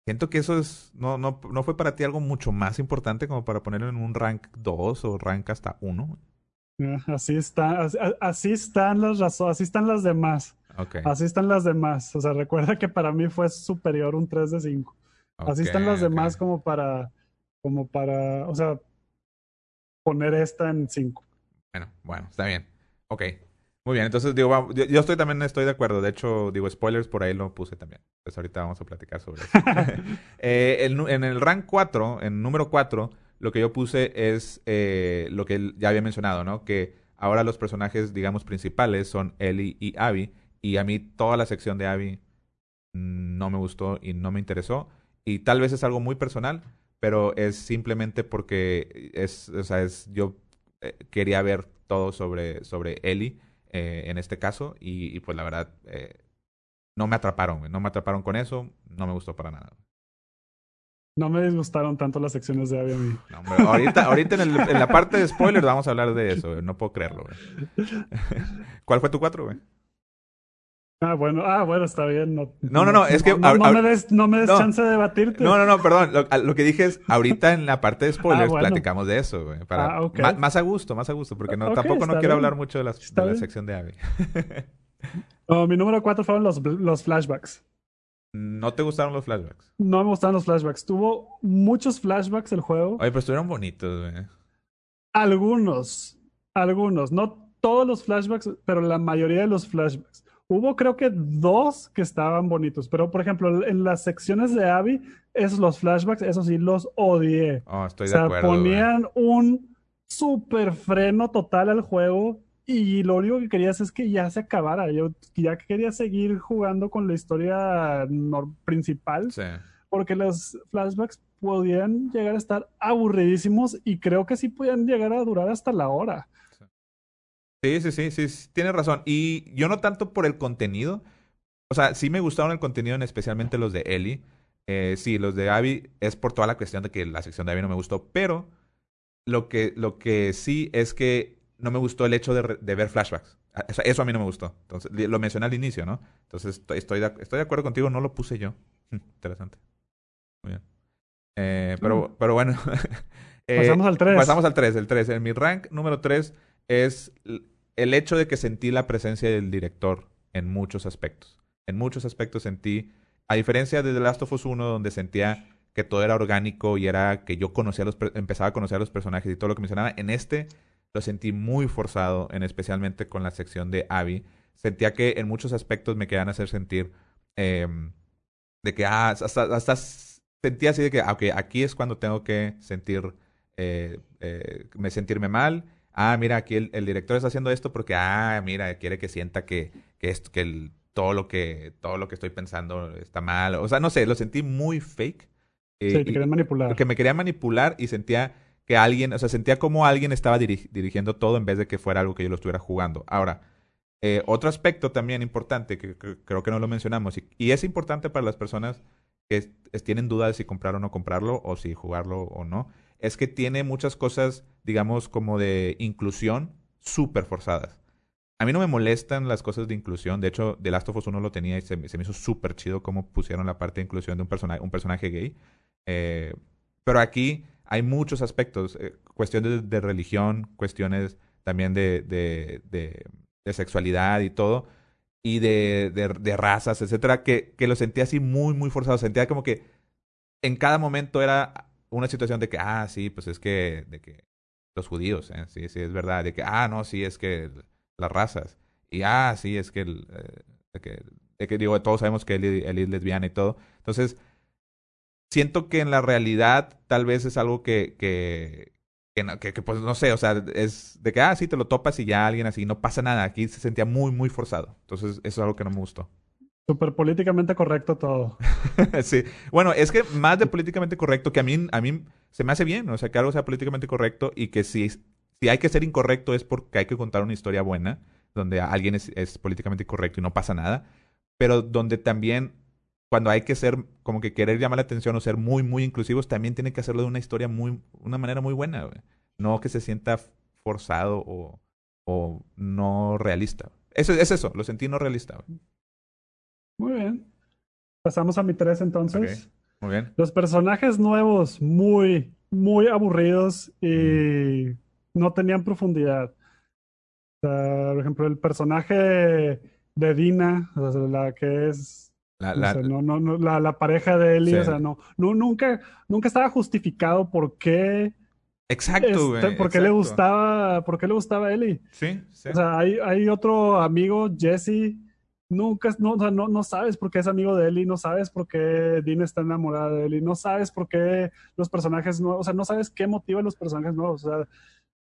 siento que eso es no, no, no fue para ti algo mucho más importante como para ponerlo en un rank 2 o rank hasta 1. Eh, Así está, así, así están las razones, así están las demás. Así están las demás. O sea, recuerda que para mí fue superior un 3 de 5. Así están las demás como para, como para, o sea, poner esta en 5. Bueno, bueno, está bien. Ok. Muy bien, entonces digo, va- yo, yo estoy también estoy de acuerdo. De hecho, digo, spoilers por ahí lo puse también. Pues ahorita vamos a platicar sobre eso. Eh, el en el rank 4, en número 4, lo que yo puse es eh, lo que ya había mencionado, ¿no? Que ahora los personajes, digamos, principales son Ellie y Abby. Y a mí toda la sección de Abby mm, no me gustó y no me interesó. Y tal vez es algo muy personal, pero es simplemente porque es, o sea, es, yo eh, quería ver todo sobre, sobre Ellie eh, en este caso. Y, y, pues la verdad, eh, no me atraparon, no me atraparon con eso, no me gustó para nada. No me disgustaron tanto las secciones de Abby a mí. No, hombre, ahorita, ahorita en, el- en la parte de spoilers vamos a hablar de eso. No puedo creerlo, güey. ¿Cuál fue tu cuatro, güey? Ah, bueno, ah, bueno, está bien. No, No, no, no, es que No, no me des, no me des no. chance de debatirte. No, no, no, perdón. Lo, que dije es, ahorita en la parte de spoilers Ah, bueno. platicamos de eso, güey. Para, Ah, ok. ma- más a gusto, más a gusto, porque no, tampoco no quiero hablar mucho de, la sección de Abby. No, mi número cuatro fueron los, los flashbacks. ¿No te gustaron los flashbacks? No me gustaron los flashbacks. Tuvo muchos flashbacks el juego. Oye, pero estuvieron bonitos, güey. Algunos, algunos, no todos los flashbacks, pero la mayoría de los flashbacks. Hubo creo que dos que estaban bonitos, pero por ejemplo en las secciones de Abby, esos los flashbacks, eso sí los odié. Oh, estoy o de sea, acuerdo. güey. ponían un super freno total al juego y lo único que querías es que ya se acabara. Yo ya quería seguir jugando con la historia principal Sí. porque los flashbacks podían llegar a estar aburridísimos y creo que sí podían llegar a durar hasta la hora. Sí, sí, sí, sí, sí, tienes razón. Y yo no tanto por el contenido. O sea, sí me gustaron el contenido, en especialmente los de Ellie. Eh, sí, los de Abby es por toda la cuestión de que la sección de Abby no me gustó. Pero lo que, lo que sí es que no me gustó el hecho de, ver flashbacks. O sea, eso a mí no me gustó. Entonces, lo mencioné al inicio, ¿no? Entonces, estoy, estoy, de, estoy de acuerdo contigo, no lo puse yo. Interesante. Muy bien. Eh, pero, pero bueno, Eh, Pasamos al 3. Pasamos al 3. El 3. En mi rank número 3 es el hecho de que sentí la presencia del director en muchos aspectos. En muchos aspectos sentí, a diferencia de The Last of Us 1, donde sentía que todo era orgánico y era que yo conocía los, empezaba a conocer a los personajes y todo lo que mencionaba, en este lo sentí muy forzado, en especialmente con la sección de Abby. Sentía que en muchos aspectos me querían hacer sentir em, de que, ah, hasta, sentía así de que, ah, ok, aquí es cuando tengo que sentir, eh, eh, me sentirme mal. Ah, mira, aquí el, el director está haciendo esto porque, ah, mira, quiere que sienta que, que, esto, que el- todo, lo que, todo lo que estoy pensando está mal. O sea, no sé, lo sentí muy fake. Eh, Sí, te y- querían manipular. que me quería manipular y sentía que alguien, o sea, sentía como alguien estaba diri- dirigiendo todo en vez de que fuera algo que yo lo estuviera jugando. Ahora, eh, otro aspecto también importante que, que creo que no lo mencionamos y, y es importante para las personas que es- es- tienen duda de si comprar o no comprarlo o si jugarlo o no, es que tiene muchas cosas, digamos, como de inclusión súper forzadas. A mí no me molestan las cosas de inclusión. De hecho, The Last of Us 1 lo tenía y se, me- hizo súper chido cómo pusieron la parte de inclusión de un, personaje un personaje gay. Eh, pero aquí hay muchos aspectos. eh, cuestiones de, religión, cuestiones también de, de, de- sexualidad y todo. Y de, razas, etcétera, que, que lo sentía así muy, muy forzado. Sentía como que en cada momento era una situación de que, ah, sí, pues es que los judíos, eh, sí, sí, es verdad. De que, ah, no, sí, es que las razas. Y, ah, sí, es que, el, eh, de que, digo, todos sabemos que Ellie es lesbiana y todo. Entonces, siento que en la realidad tal vez es algo que, que, que, que- que, pues no sé, o sea, es de que, ah, sí, te lo topas y ya alguien así, no pasa nada. Aquí se sentía muy, muy forzado. Entonces, eso es algo que no me gustó. Súper políticamente correcto todo. sí. Bueno, es que más de políticamente correcto, que a mí, a mí se me hace bien, o sea, que algo sea políticamente correcto y que si, si hay que ser incorrecto es porque hay que contar una historia buena, donde alguien es, es políticamente incorrecto y no pasa nada, pero donde también cuando hay que ser, como que querer llamar la atención o ser muy, muy inclusivos, también tiene que hacerlo de una historia muy, una manera muy buena. No que se sienta forzado o, o no realista. Eso es eso, lo sentí no realista. Muy bien. Pasamos a mi 3 entonces. Muy bien. Los personajes nuevos, muy, muy aburridos y no tenían profundidad. O sea, por ejemplo, el personaje de Dina, o sea, la que es La, la- sé, no, no, no, la, la pareja de Sí. o sea, no, no, nunca, nunca estaba justificado por qué, Exacto, este, güey. por qué le gustaba, por qué le gustaba a Ellie. Sí, sí. O sea, hay, hay otro amigo, Jesse, nunca, no, o sea, no, no sabes por qué es amigo de Ellie, no sabes por qué Dean está enamorada de Ellie, no sabes por qué los personajes nuevos, o sea, no sabes qué motiva a los personajes nuevos, o sea,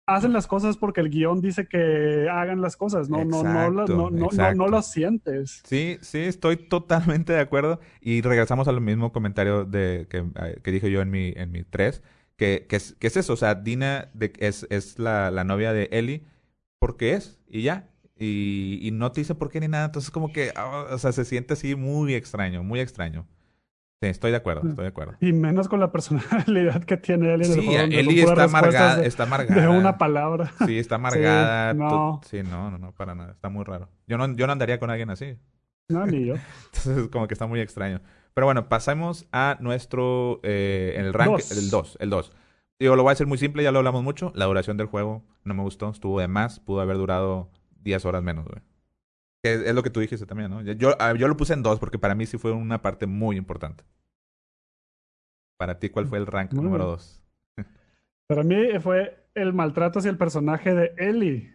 hacen las cosas porque el guion dice que hagan las cosas, no, no, no, no, no, no, no lo sientes. Sí, sí, estoy totalmente de acuerdo. Y regresamos al mismo comentario de que, eh, que dije yo en mi, en mi 3, que, que, es, que es eso, o sea, Dina de, es, es la, la novia de Ellie porque es, y ya. Y, y no te dice por qué ni nada, entonces como que, ah, o sea, se siente así muy extraño, muy extraño. Sí, estoy de acuerdo, estoy de acuerdo. Y menos con la personalidad que tiene Ellie Sí, juego. Ellie está amargada, de- está amargada. de una palabra. Sí, está amargada. no. to- Sí, no, no, no, para nada. Está muy raro. Yo no, yo no andaría con alguien así. No, ni yo. Entonces, como que está muy extraño. Pero bueno, pasamos a nuestro. Eh, el rank. Dos. El 2. El 2. Digo, lo voy a hacer muy simple, ya lo hablamos mucho. La duración del juego no me gustó, estuvo de más. Pudo haber durado 10 horas menos, güey. Que Es, lo que tú dijiste también, ¿no? Yo, ah, yo lo puse en 2 porque para mí sí fue una parte muy importante. Para ti, ¿cuál fue el rank Muy número. 2? Para mí fue el maltrato hacia el personaje de Ellie.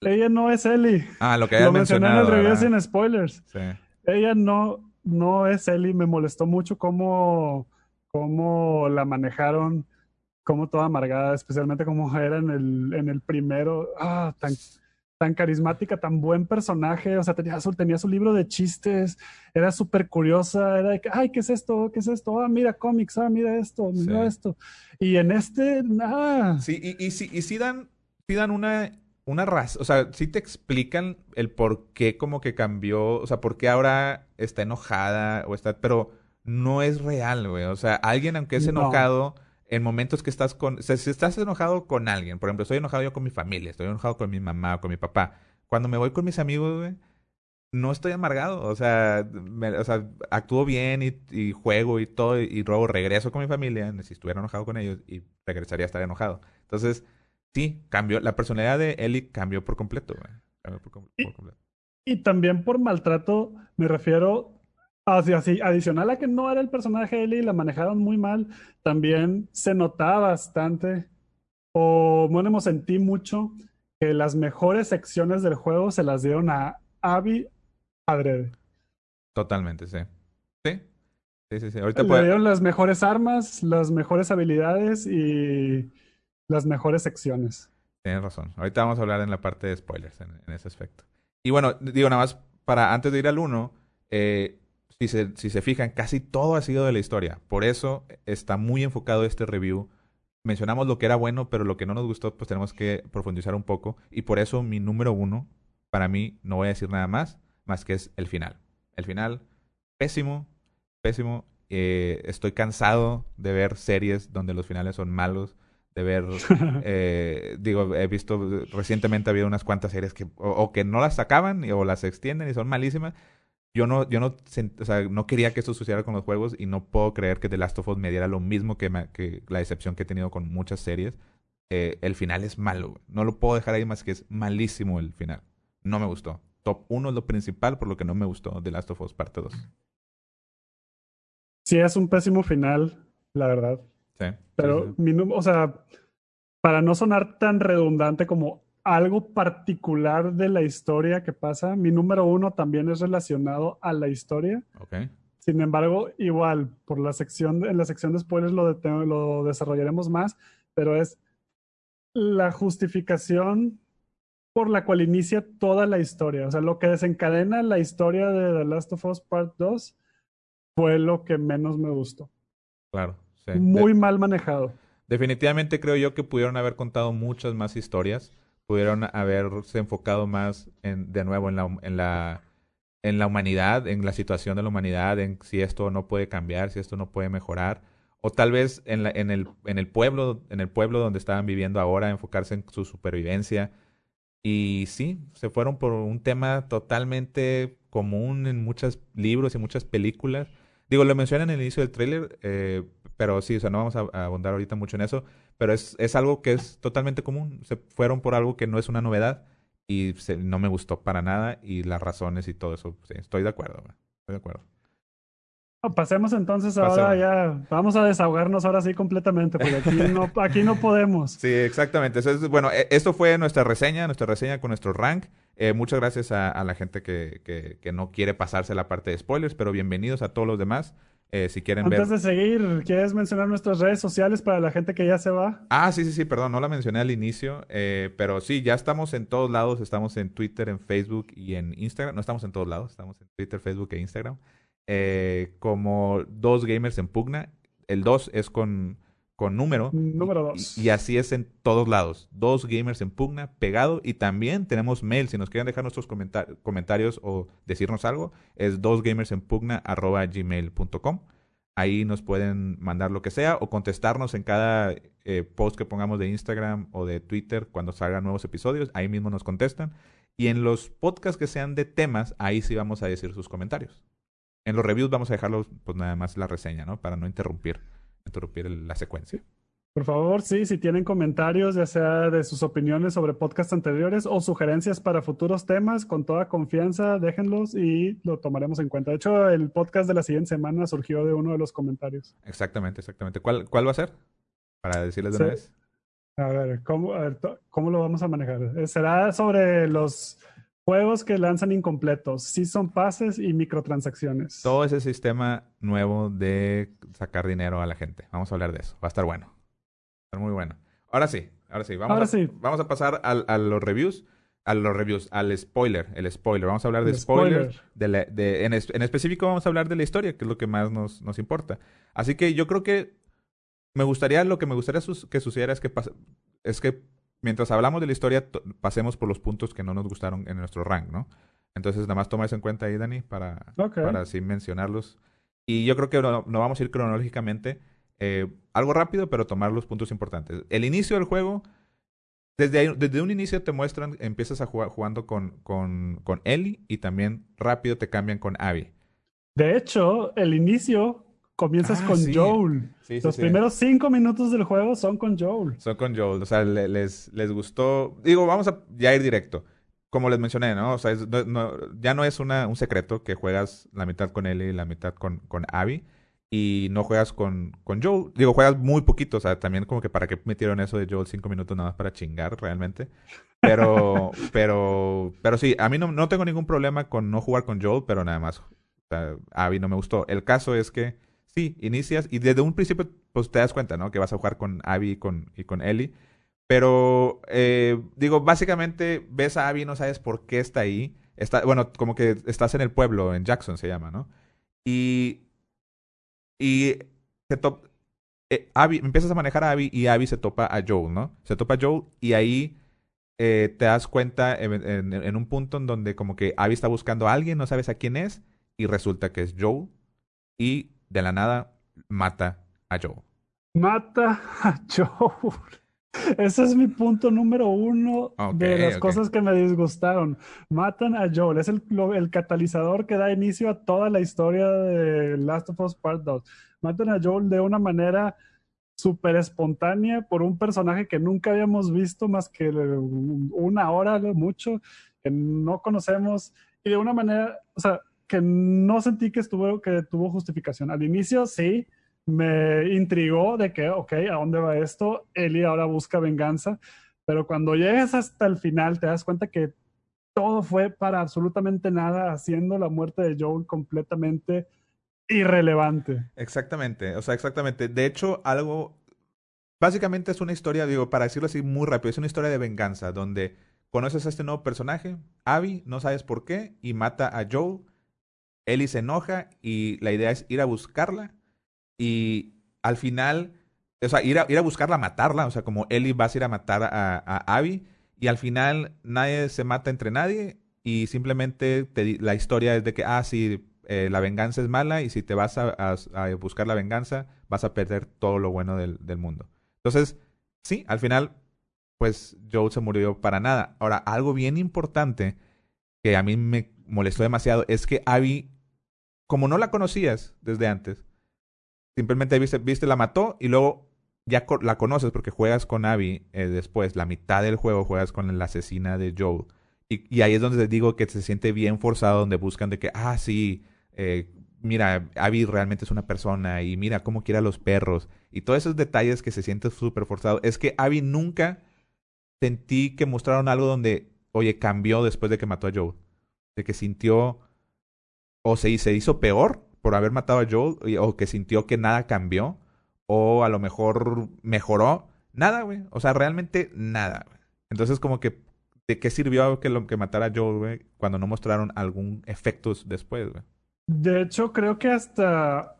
Ella no es Ellie. Ah, lo que Lo habías mencioné en el review sin spoilers. Sí. Ella no, no es Ellie. Me molestó mucho cómo, cómo la manejaron, cómo toda amargada, especialmente como era en el, en el primero. Ah, tan, tan carismática, tan buen personaje. O sea, tenía su, tenía su libro de chistes, era súper curiosa. Era de que, ay, ¿qué es esto? ¿Qué es esto? Ah, mira cómics, ah, mira esto, mira Sí. esto. Y en este, nada. Sí, y, y, sí, y sí dan, sí dan una, una razón, o sea, sí te explican el por qué como que cambió, o sea, por qué ahora está enojada o está, pero no es real, güey. O sea, alguien aunque es No. En momentos que estás con, o sea, si estás enojado con alguien, por ejemplo, estoy enojado yo con mi familia, estoy enojado con mi mamá o con mi papá. Cuando me voy con mis amigos, güey, no estoy amargado. O sea, me- o sea actúo bien y, y juego y todo. Y luego regreso con mi familia. Si estuviera enojado con ellos, y regresaría a estar enojado. Entonces, sí, cambió. La personalidad de Ellie cambió por completo. güey. Cambió por, com- Y- por completo. Y también por maltrato me refiero, así, así, adicional a que no era el personaje de Ellie, la manejaron muy mal, también se notaba bastante, o bueno, sentí mucho que las mejores secciones del juego se las dieron a Abby adrede. Totalmente, sí. Sí. Sí, sí, sí. Ahorita Le puede- dieron las mejores armas, las mejores habilidades y las mejores secciones. Tienes razón. Ahorita vamos a hablar en la parte de spoilers en, en ese aspecto. Y bueno, digo nada más para antes de ir al 1, eh, si, se, si se fijan, casi todo ha sido de la historia. Por eso está muy enfocado este review. Mencionamos lo que era bueno, pero lo que no nos gustó, pues tenemos que profundizar un poco. Y por eso mi número uno, para mí, no voy a decir nada más, más que es el final. El final, pésimo, pésimo. Eh, estoy cansado de ver series donde los finales son malos, de ver eh, digo, he visto recientemente ha habido unas cuantas series que o, o que no las sacaban o las extienden y son malísimas. Yo no, yo no, o sea, no quería que esto sucediera con los juegos y no puedo creer que The Last of Us me diera lo mismo que, me- que la decepción que he tenido con muchas series. Eh, el final es malo, güey. no lo puedo dejar ahí más que es malísimo el final. No me gustó. Top 1 es lo principal por lo que no me gustó The Last of Us parte 2. Sí, es un pésimo final, la verdad. Sí. Pero, sí, sí. mi o sea, para no sonar tan redundante como algo particular de la historia que pasa, mi número uno también es relacionado a la historia. Ok. Sin embargo, igual, por la sección, en la sección de spoilers lo, dete- lo desarrollaremos más, pero es la justificación por la cual inicia toda la historia. O sea, lo que desencadena la historia de The Last of Us Part 2 fue lo que menos me gustó. Claro. sí. De- Muy mal manejado. Definitivamente creo yo que pudieron haber contado muchas más historias, pudieron haberse enfocado más de nuevo en la, humanidad, en la situación de la humanidad, en si esto no puede cambiar, si esto no puede mejorar, o tal vez en, el, pueblo, en el pueblo donde estaban viviendo ahora, enfocarse en su supervivencia. Y sí, se fueron por un tema totalmente común en muchos libros y muchas películas. Digo, lo mencioné en el inicio del tráiler, eh, pero sí, o sea, no vamos a, a abundar ahorita mucho en eso, pero es, es algo que es totalmente común. Se fueron por algo que no es una novedad y se- no me gustó para nada y las razones y todo eso, sí, estoy de acuerdo, güey, estoy de acuerdo. Pasemos entonces Pasemos. ahora ya, vamos a desahogarnos ahora sí completamente, porque aquí no, aquí no podemos. Sí, exactamente. Eso es- bueno, e- esto fue nuestra reseña, nuestra reseña con nuestro rank. Eh, muchas gracias a, a la gente que, que, que no quiere pasarse la parte de spoilers, pero bienvenidos a todos los demás. Eh, si quieren ver... Antes de seguir, ¿quieres mencionar nuestras redes sociales para la gente que ya se va? Ah, sí, sí, sí, perdón, no la mencioné al inicio, eh, pero sí, ya estamos en todos lados, estamos en Twitter, en Facebook y en Instagram, no estamos en todos lados, estamos en Twitter, Facebook e Instagram, eh, como dos gamers en pugna, el 2 es con, con número, Número y- dos. y, así es en todos lados, dos gamers en pugna, pegado, y también tenemos mail, si nos quieren dejar nuestros comentar- comentarios o decirnos algo, es dosgamersenpugna.gmail.com. Ahí nos pueden mandar lo que sea o contestarnos en cada eh, post que pongamos de Instagram o de Twitter cuando salgan nuevos episodios. Ahí mismo nos contestan. Y en los podcasts que sean de temas, ahí sí vamos a decir sus comentarios. En los reviews vamos a dejarlos, pues nada más la reseña, ¿no? Para no interrumpir, interrumpir la secuencia. Por favor, sí, si tienen comentarios, ya sea de sus opiniones sobre podcasts anteriores o sugerencias para futuros temas, con toda confianza, déjenlos y lo tomaremos en cuenta. De hecho, el podcast de la siguiente semana surgió de uno de los comentarios. Exactamente, exactamente. ¿Cuál, cuál va a ser? Para decirles de una Sí. vez. A ver, ¿cómo, a ver, ¿cómo lo vamos a manejar? Eh, Será sobre los juegos que lanzan incompletos, season passes y microtransacciones. Todo ese sistema nuevo de sacar dinero a la gente. Vamos a hablar de eso. Va a estar bueno. Va a estar muy bueno. Ahora sí, ahora sí. Vamos, Ahora a, sí. vamos a pasar al- a los reviews. A los reviews, al spoiler, el spoiler. Vamos a hablar de spoilers. spoiler. De la- de- en, es- en específico vamos a hablar de la historia, que es lo que más nos, nos importa. Así que yo creo que me gustaría, lo que me gustaría sus- que sucediera es que, es que mientras hablamos de la historia, to- pasemos por los puntos que no nos gustaron en nuestro rank, ¿no? Entonces, nada más toma eso en cuenta ahí, Dani, para, para así mencionarlos. Y yo creo que no, no vamos a ir cronológicamente. eh, algo rápido, pero tomar los puntos importantes. El inicio del juego Desde, desde un inicio te muestran, empiezas a jugar jugando con, con, con Ellie y también rápido te cambian con Abby. De hecho, el inicio comienzas ah, con Joel. Los primeros cinco minutos del juego son con Joel. Son con Joel. O sea, les, les gustó. Digo, vamos a ya ir directo. Como les mencioné, ¿no? O sea, ya no es una, un secreto que juegas la mitad con Ellie y la mitad con, con Abby y no juegas con, con Joel. Digo, juegas muy poquito, o sea, también como que para qué metieron eso de Joel cinco minutos nada más para chingar realmente. Pero, pero, pero sí, a mí no, no tengo ningún problema con no jugar con Joel, pero nada más. O sea, Abby no me gustó. El caso es que sí, inicias y desde un principio pues te das cuenta, ¿no? Que vas a jugar con Abby y con, y con Ellie. Pero, eh, digo, básicamente ves a Abby y no sabes por qué está ahí. Está, bueno, como que estás en el pueblo, en Jackson se llama, ¿no? Y y se top, eh, Abby, empiezas a manejar a Abby y Abby se topa a Joel, ¿no? Se topa a Joel y ahí eh, te das cuenta en, un punto en donde como que Abby está buscando a alguien, no sabes a quién es, y resulta que es Joel. Y de la nada mata a Joel. Mata a Joel. Ese es mi punto número uno de las cosas que me disgustaron. Matan a Joel. Es el, el, catalizador que da inicio a toda la historia de Last of Us Part 2. Matan a Joel de una manera súper espontánea por un personaje que nunca habíamos visto más que una hora, mucho, que no conocemos. Y de una manera, o sea, que no sentí que, estuvo, que tuvo justificación. Al inicio sí me intrigó de que, ok, ¿a dónde va esto? Eli ahora busca venganza, pero cuando llegas hasta el final te das cuenta que todo fue para absolutamente nada, haciendo la muerte de Joel completamente irrelevante. Exactamente, o sea, exactamente. De hecho, algo, básicamente es una historia, digo, para decirlo así muy rápido, es una historia de venganza, donde conoces a este nuevo personaje, Abby, no sabes por qué, y mata a Joel. Ellie se enoja y la idea es ir a buscarla y al final, o sea, ir a, ir a buscarla, matarla, o sea, como Ellie va a ir a matar a, a Abby, y al final nadie se mata entre nadie, y simplemente la historia es de que, ah, sí, eh, la venganza es mala, y si te vas a, a, buscar la venganza, vas a perder todo lo bueno del, del mundo. Entonces, sí, al final, pues Joe se murió para nada. Ahora, algo bien importante que a mí me molestó demasiado es que Abby, como no la conocías desde antes, Simplemente viste, viste, la mató y luego ya la conoces porque juegas con Abby eh, después. La mitad del juego juegas con la asesina de Joel. Y, ahí es donde te digo que se siente bien forzado, donde buscan de que, ah, sí, eh, mira, Abby realmente es una persona y mira cómo quiere a los perros. Y todos esos detalles que se siente súper forzado. Es que Abby nunca sentí que mostraron algo donde, oye, cambió después de que mató a Joel. De que sintió o se, se hizo peor por haber matado a Joel o que sintió que nada cambió o a lo mejor mejoró. Nada, güey. O sea, realmente nada. Entonces, como que, ¿de qué sirvió que lo que matara a Joel, güey, cuando no mostraron algún efecto después, güey? De hecho, creo que hasta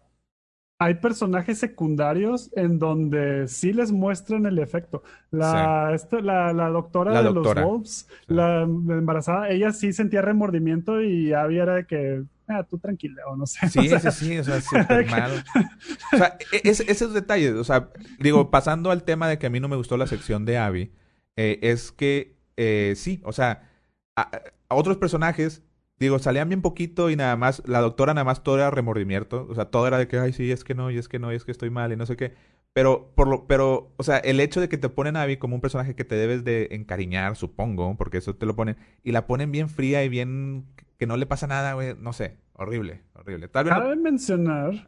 hay personajes secundarios en donde sí les muestran el efecto. La, la, la, doctora de los Wolves, la embarazada, ella sí sentía remordimiento y había era de que ah, tú tranquila, o no sé. Sí, sí, sí, o sea, súper mal. O sea, e, es, esos detalles, o sea, digo, pasando al tema de que a mí no me gustó la sección de Abby, eh, es que eh, sí, o sea, a, otros personajes, digo, salían bien poquito y nada más, la doctora nada más todo era remordimiento, o sea, todo era de que, ay, sí, es que no, y es que no, y es que estoy mal, y no sé qué. Pero, por lo, pero, o sea, el hecho de que te ponen a Abby como un personaje que te debes de encariñar, supongo, porque eso te lo ponen, y la ponen bien fría y bien que no le pasa nada, güey, no sé, horrible, horrible. Tal vez Cabe mencionar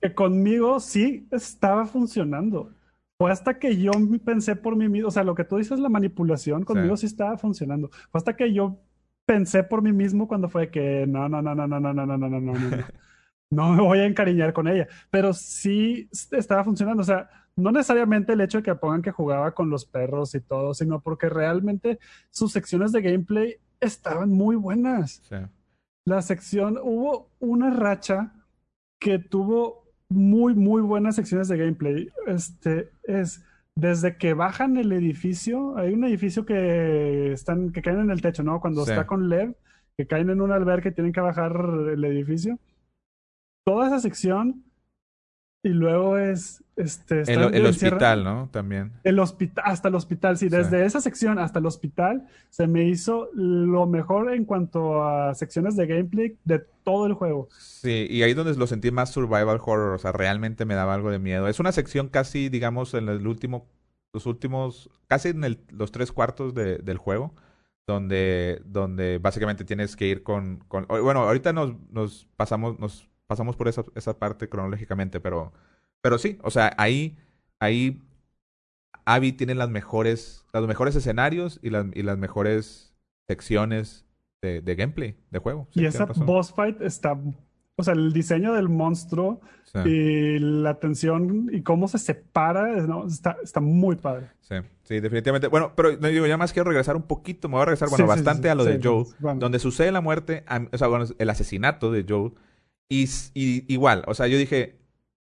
que conmigo sí estaba funcionando. Fue hasta que yo pensé por mí mismo, o sea, lo que tú dices, la manipulación, conmigo sí, estaba funcionando. Fue hasta que yo pensé por mí mismo cuando fue que no, no, no, no, no, no, no, no, no, no, no, no. No me voy a encariñar con ella. Pero sí estaba funcionando. O sea, no necesariamente el hecho de que pongan que jugaba con los perros y todo, sino porque realmente sus secciones de gameplay estaban muy buenas. La sección, hubo una racha que tuvo muy, muy buenas secciones de gameplay. Este es desde que bajan el edificio, hay un edificio que están, que caen en el techo, ¿no? Cuando está con LED, que caen en un albergue tienen que bajar el edificio. Toda esa sección y luego es este El, el hospital, ¿no? También. el hospital hasta el hospital sí Sí. desde esa sección hasta el hospital se me hizo lo mejor en cuanto a secciones de gameplay de todo el juego Sí, y ahí es donde lo sentí más survival horror, o sea, realmente me daba algo de miedo. Es una sección casi, digamos, en el último, los últimos, casi en el- los tres cuartos de- del juego, donde, donde básicamente tienes que ir con, con bueno, ahorita nos, nos pasamos, nos pasamos por esa, esa parte cronológicamente, pero, pero sí, o sea, ahí, ahí Abby tiene las mejores, los mejores escenarios y las, y las mejores secciones de, de gameplay, de juego. Sí, y esa razón. boss fight está o sea el diseño del monstruo Sí. y la tensión y cómo se separa ¿no? está, está muy padre Sí, sí, definitivamente. Bueno, pero no digo, ya más quiero regresar un poquito, me voy a regresar, bueno, Sí, bastante sí, a lo de bueno. donde sucede la muerte, o sea, bueno, el asesinato de Joel, y, igual, o sea, yo dije,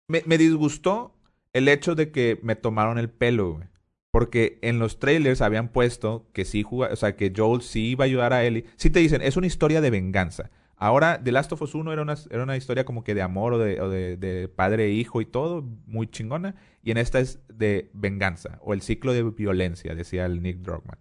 me, disgustó el hecho de que me tomaron el pelo, güey. Porque en los trailers habían puesto que sí juga- o sea, que Joel sí iba a ayudar a Ellie. Sí te dicen, es una historia de venganza. Ahora, The Last of Us 1 era una, era una historia como que de amor o de, de, padre e hijo y todo, muy chingona. Y en esta es de venganza, o el ciclo de violencia, decía el Nick Druckmann.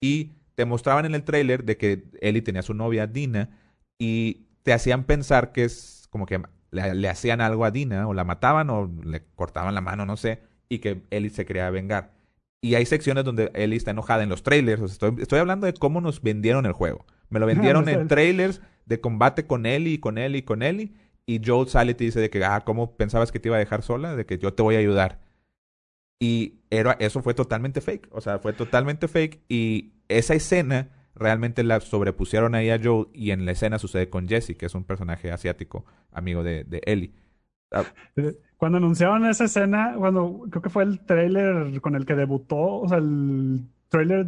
Y te mostraban en el trailer de que Ellie tenía su novia, Dina, y te hacían pensar que es como que le, le hacían algo a Dina, o la mataban, o le cortaban la mano, no sé, y que Ellie se quería vengar. Y hay secciones donde Ellie está enojada en los trailers. O sea, estoy, estoy hablando de cómo nos vendieron el juego. Me lo vendieron Ah, en pues, trailers de combate con Ellie, y con Ellie, con Ellie. Y Joel sale y te dice de que, ah, ¿cómo pensabas que te iba a dejar sola? De que yo te voy a ayudar. Y era, eso fue totalmente fake. O sea, fue totalmente fake. Y esa escena realmente la sobrepusieron ahí a Joel. Y en la escena sucede con Jesse, que es un personaje asiático, amigo de, de Ellie. Ah, Cuando anunciaron esa escena, cuando creo que fue el trailer con el que debutó, o sea, el trailer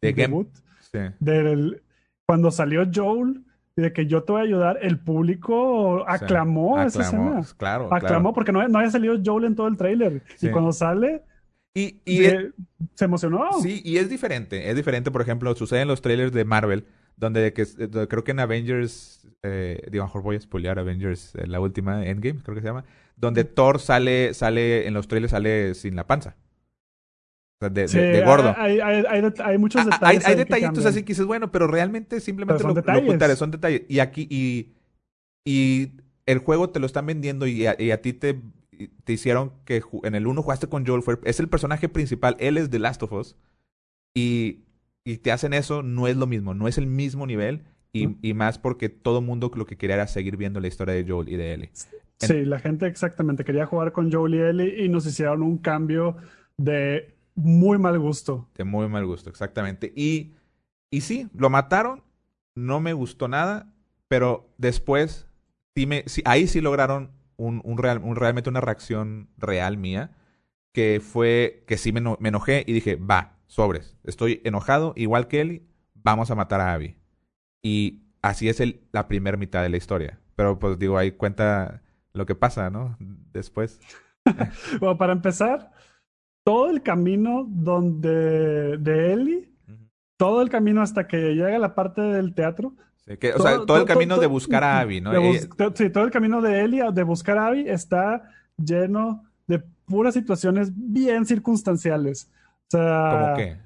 De game- debut sí. del cuando salió Joel y de que yo te voy a ayudar, el público aclamó esa Aclamó, escena. Claro, Aclamó claro. porque no, no había salido Joel en todo el trailer. Sí. Y cuando sale, Y, y se, se emocionó. Sí, y es diferente. Es diferente, por ejemplo, sucede en los trailers de Marvel, donde, de que, donde creo que en Avengers, eh, digo, lo mejor voy a spoilear Avengers, eh, la última, Endgame, creo que se llama, donde Thor sale, sale, en los trailers sale sin la panza. O sea, de, Sí, de- de gordo. Hay, hay, hay, hay muchos Ah, detalles. hay, que detallitos así que dices, bueno, pero realmente simplemente Pero son lo, lo detalles. ocultaré, son detalles. Y aquí, y, y el juego te lo están vendiendo y a, y a ti te, te hicieron que en el 1 jugaste con Joel, fue, es el personaje principal, él es The Last of Us. Y, y te hacen eso, no es lo mismo, no es el mismo nivel. Y, Mm. y más porque todo mundo lo que quería era seguir viendo la historia de Joel y de Ellie. Sí, la gente exactamente quería jugar con Joel y Ellie y nos hicieron un cambio de muy mal gusto. De muy mal gusto, exactamente. Y, y sí, lo mataron, no me gustó nada, pero después, sí me, sí, ahí sí lograron un, un real, un, realmente una reacción real mía, que fue que sí me, me enojé y dije, va, sobres, estoy enojado, igual que Ellie, vamos a matar a Abby. Y así es el, la primera mitad de la historia. Pero pues digo, ahí cuenta lo que pasa, ¿no? Después. Bueno, para empezar, todo el camino donde de Ellie, todo el camino hasta que llega a la parte del teatro. Que, o sea, todo, el camino de buscar a Abby, ¿no? bus- Eh, sí, todo el camino de Ellie a- de buscar a Abby está lleno de puras situaciones bien circunstanciales. O sea, ¿Cómo qué?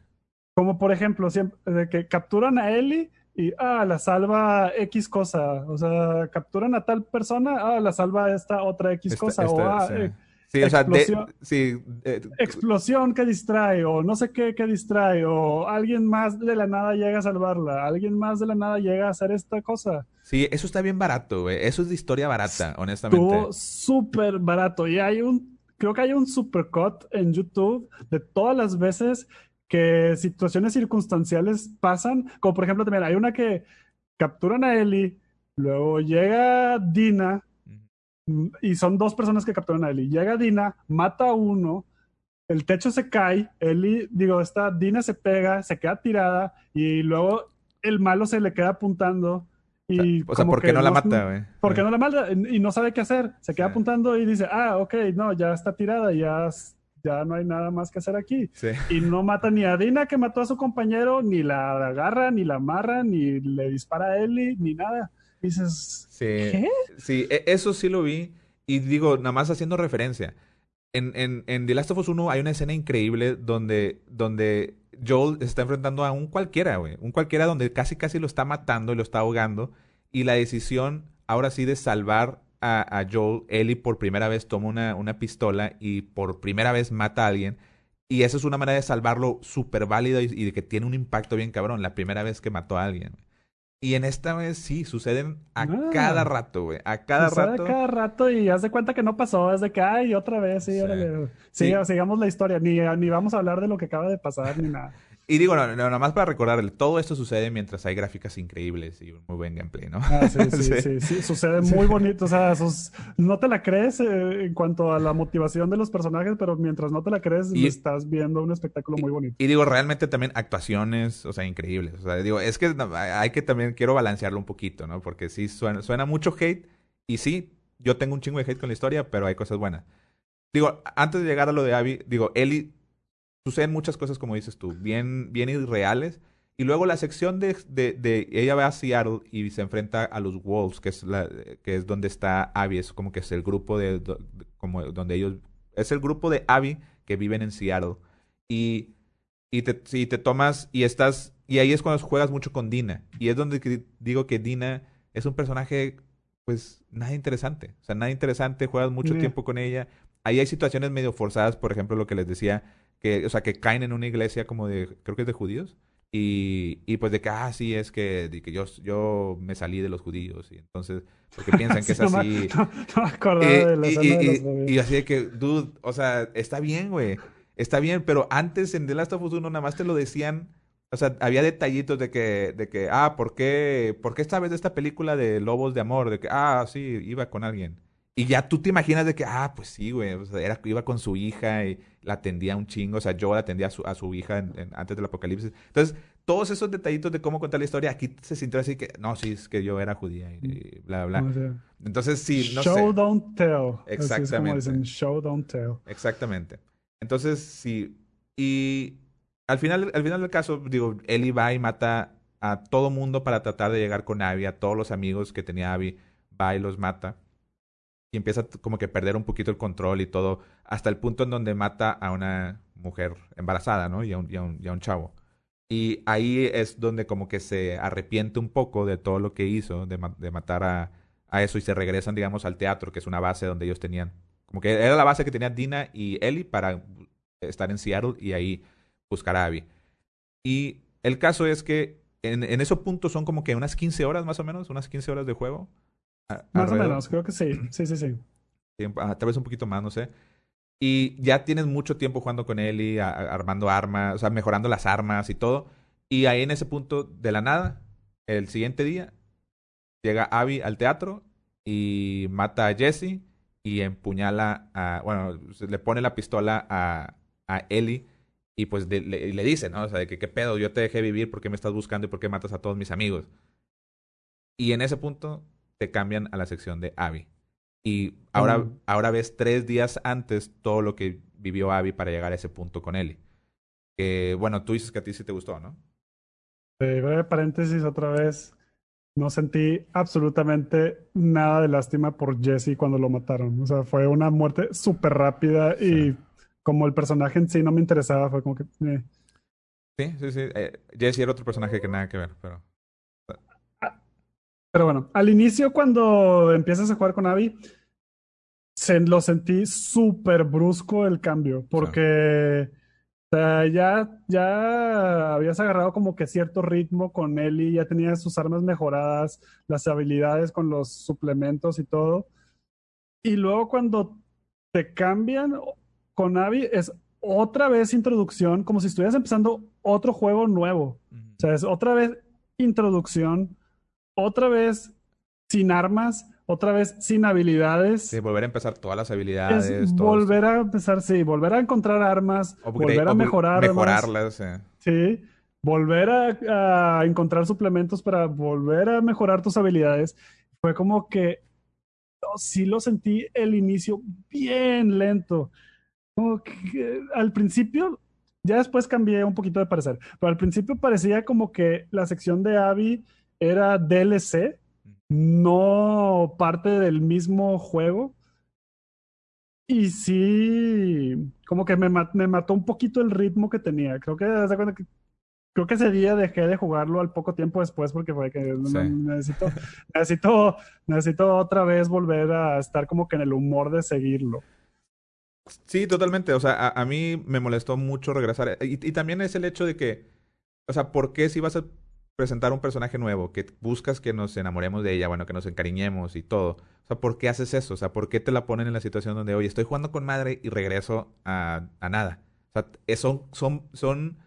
Como por ejemplo, siempre, de que capturan a Ellie y ah, la salva X cosa. O sea, capturan a tal persona, ah, la salva esta otra X Esta- cosa. esta- o ah, sí. eh, Sí, o sea, de- explosión. sí, eh, explosión que distrae, o no sé qué que distrae, o alguien más de la nada llega a salvarla, alguien más de la nada llega a hacer esta cosa. sí, eso está bien barato, güey. Eso es de historia barata, honestamente. Estuvo súper barato. Y hay un, creo que hay un supercut en YouTube de todas las veces que situaciones circunstanciales pasan. Como por ejemplo, también hay una que capturan a Ellie, luego llega Dina, y son dos personas que capturan a Ellie. Llega Dina, mata a uno, el techo se cae, Ellie, digo, esta Dina se pega, se queda tirada, y luego el malo se le queda apuntando. Y O sea, ¿por qué no la mata, güey? ¿Por qué no la mata? Y no sabe qué hacer. Se queda Sí. apuntando y dice, ah, ok, no, ya está tirada, ya, ya no hay nada más que hacer aquí. Sí. Y no mata ni a Dina que mató a su compañero, ni la agarra, ni la amarra, ni le dispara a Ellie, ni nada. Dices, Sí, ¿qué? sí, e- eso sí lo vi. Y digo, nada más haciendo referencia. En, en, en The Last of Us 1 hay una escena increíble donde, donde Joel está enfrentando a un cualquiera, güey. Un cualquiera donde casi casi lo está matando y lo está ahogando. Y la decisión, ahora sí, de salvar a, a Joel, Ellie por primera vez toma una, una pistola y por primera vez mata a alguien. Y esa es una manera de salvarlo súper válida y, y, de que tiene un impacto bien cabrón. La primera vez que mató a alguien. Y en esta vez sí, suceden a Ah. cada rato, güey. A cada Sucede rato. cada rato y haz de cuenta que no pasó, es de que, ay, otra vez, sí, Sí. órale. Sí. Siga- sigamos la historia, ni, ni vamos a hablar de lo que acaba de pasar, ni nada. Y digo, no, no, nada más para recordarle, todo esto sucede mientras hay gráficas increíbles y un muy buen gameplay, ¿no? Ah, sí, sí, Sí. sí, sí, sucede muy bonito, o sea, sus- no te la crees eh, en cuanto a la motivación de los personajes, pero mientras no te la crees, Y- estás viendo un espectáculo muy bonito. Y digo, realmente también actuaciones, o sea, increíbles. O sea, digo, es que hay que también, quiero balancearlo un poquito, ¿no? Porque sí suena, suena mucho hate. Y sí, yo tengo un chingo de hate con la historia, pero hay cosas buenas. Digo, antes de llegar a lo de Abby, digo, Ellie, suceden muchas cosas, como dices tú, bien, bien irreales. Y luego la sección de, de, de- ella va a Seattle y se enfrenta a los Wolves, que es la, que es donde está Abby, es como que es el grupo de, como donde ellos, es el grupo de Abby que viven en Seattle. Y, y te, si te tomas y estás, y ahí es cuando juegas mucho con Dina. Y es donde digo que Dina es un personaje, pues, nada interesante. O sea, nada interesante, juegas mucho Yeah. tiempo con ella. Ahí hay situaciones medio forzadas, por ejemplo, lo que les decía, que, o sea, que caen en una iglesia como de, creo que es de judíos. Y, y pues de que, ah, sí, es que, de que yo, yo me salí de los judíos. Y entonces, porque piensan que es no me- así. No, no me acordaba Eh, de la y, y- de los y- así de que, dude, o sea, está bien, güey. Está bien, pero antes en The Last of Us 1 nada más te lo decían. O sea, había detallitos de que, de que, ah, ¿por qué, ¿por qué sabes de esta película de Lobos de Amor? De que, ah, sí, iba con alguien. Y ya tú te imaginas de que, ah, pues sí, güey, o sea, era, iba con su hija y la atendía un chingo, o sea, yo la atendía a su, a su hija en- en- antes del apocalipsis. Entonces, todos esos detallitos de cómo contar la historia, aquí se sintió así que, no, sí, es que yo era judía y, y bla, bla. O sea, Entonces, sí, no show sé. don't tell. Así es como Exactamente. dicen, show don't tell. Exactamente. Entonces, sí. Y al final, al final del caso, digo, Ellie va y mata a todo mundo para tratar de llegar con Abby, a todos los amigos que tenía Abby, va y los mata. Y empieza como que a perder un poquito el control y todo, hasta el punto en donde mata a una mujer embarazada, ¿no? Y a un, y a un, chavo. Y ahí es donde como que se arrepiente un poco de todo lo que hizo, de, de matar a, a eso, y se regresan, digamos, al teatro, que es una base donde ellos tenían como que era la base que tenían Dina y Ellie para estar en Seattle y ahí buscar a Abby. Y el caso es que en, en esos puntos son como que unas 15 horas más o menos, unas 15 horas de juego. A- Más alrededor. o menos, creo que sí. Sí, sí, sí. Sí, ah, tal vez un poquito más, no sé. Y ya tienes mucho tiempo jugando con a- a- armando armas, o sea, mejorando las armas y todo. Y ahí en ese punto, de la nada, el siguiente día, llega Abby al teatro y mata a Jesse y empuñala a, bueno, le pone la pistola a, a Ellie y pues de- le, le dice, ¿no? O sea, de que qué pedo, yo te dejé vivir, ¿por qué me estás buscando y por qué matas a todos mis amigos? Y en ese punto te cambian a la sección de Abby. Y ahora, Mm. ahora ves tres días antes todo lo que vivió Abby para llegar a ese punto con Ellie. Que, bueno, tú dices que a ti sí te gustó, ¿no? Eh, breve paréntesis otra vez. No sentí absolutamente nada de lástima por Jesse cuando lo mataron. O sea, fue una muerte súper rápida y Sí. como el personaje en sí no me interesaba, fue como que... eh. Sí, sí, sí. Eh, Jesse era otro personaje que nada que ver, pero... Pero bueno, al inicio cuando empiezas a jugar con Abby, se, lo sentí súper brusco el cambio, porque o sea, ya, ya habías agarrado como que cierto ritmo con Ellie, ya tenías sus armas mejoradas, las habilidades con los suplementos y todo. Y luego cuando te cambian con Abby es otra vez introducción, como si estuvieras empezando otro juego nuevo. O sea, es otra vez introducción, otra vez sin armas, otra vez sin habilidades. Sí, volver a empezar todas las habilidades. es volver a empezar, sí, volver a encontrar armas, Upgrade- volver a mejorar armas, Mejorarlas, eh. sí, volver a, a encontrar suplementos para volver a mejorar tus habilidades. Fue como que oh, sí lo sentí el inicio bien lento. Como que al principio, ya después cambié un poquito de parecer, pero al principio parecía como que la sección de Abby era DLC, no parte del mismo juego. Y sí, como que me, me mató un poquito el ritmo que tenía. Creo que, que creo que ese día dejé de jugarlo al poco tiempo después porque fue que necesito, necesito, necesito otra vez volver a estar como que en el humor de seguirlo. Sí, totalmente. O sea, a, mí me molestó mucho regresar. Y, y, también es el hecho de que, o sea, ¿por qué si vas a presentar un personaje nuevo, que buscas que nos enamoremos de ella, bueno, que nos encariñemos y todo. O sea, ¿por qué haces eso? O sea, ¿por qué te la ponen en la situación donde, oye, estoy jugando con madre y regreso a, a nada? O sea, son, son, son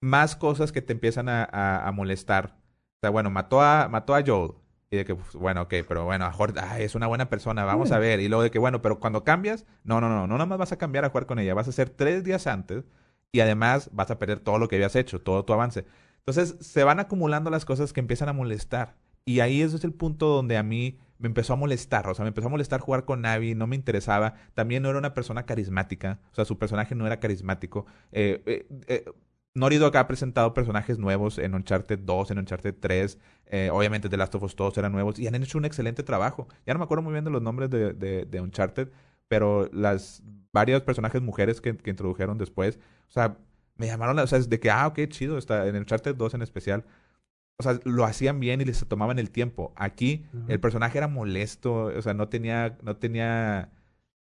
más cosas que te empiezan a, a, molestar. O sea, bueno, mató a, mató a Joel. Y de que, pues, bueno, ok, pero bueno, a Jorge, es una buena persona, vamos a ver. Y luego de que, bueno, pero cuando cambias, no, no, no, no nada más vas a cambiar a jugar con ella, vas a hacer tres días antes y además vas a perder todo lo que habías hecho, todo tu avance. Entonces se van acumulando las cosas que empiezan a molestar. Y ahí ese es el punto donde a mí me empezó a molestar. O sea, me empezó a molestar jugar con Navi, no me interesaba. También no era una persona carismática. O sea, su personaje no era carismático. Eh, eh, eh ha presentado personajes nuevos en Uncharted 2, en Uncharted 3. Eh, obviamente The Last of Us todos eran nuevos y han hecho un excelente trabajo. Ya no me acuerdo muy bien de los nombres de, de, Uncharted, pero las varios personajes mujeres que, que introdujeron después, o sea, me llamaron, o sea, de que, ah, ok, chido, está en el Charter 2 en especial. O sea, lo hacían bien y les tomaban el tiempo. Aquí el personaje era molesto, o sea, no tenía, no tenía,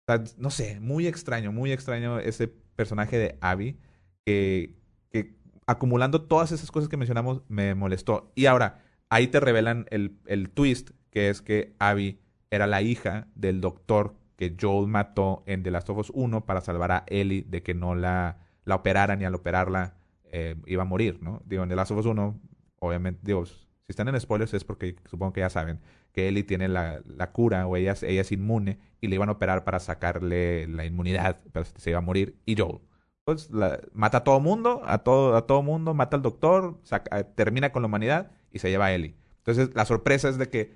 o sea, no sé, muy extraño, muy extraño ese personaje de Abby que, que acumulando todas esas cosas que mencionamos me molestó. Y ahora, ahí te revelan el, el twist, que es que Abby era la hija del doctor que Joel mató en The Last of Us 1 para salvar a Ellie de que no la la operaran y al operarla eh, iba a morir, ¿no? Digo, en The Last of Us 1, obviamente, digo, si están en spoilers es porque supongo que ya saben que Ellie tiene la, la cura o ella, ella, es inmune y le iban a operar para sacarle la inmunidad, pero se iba a morir. Y Joel, pues mata a todo mundo, a todo, a todo mundo, mata al doctor, eh, termina con la humanidad y se lleva a Ellie. Entonces la sorpresa es de que,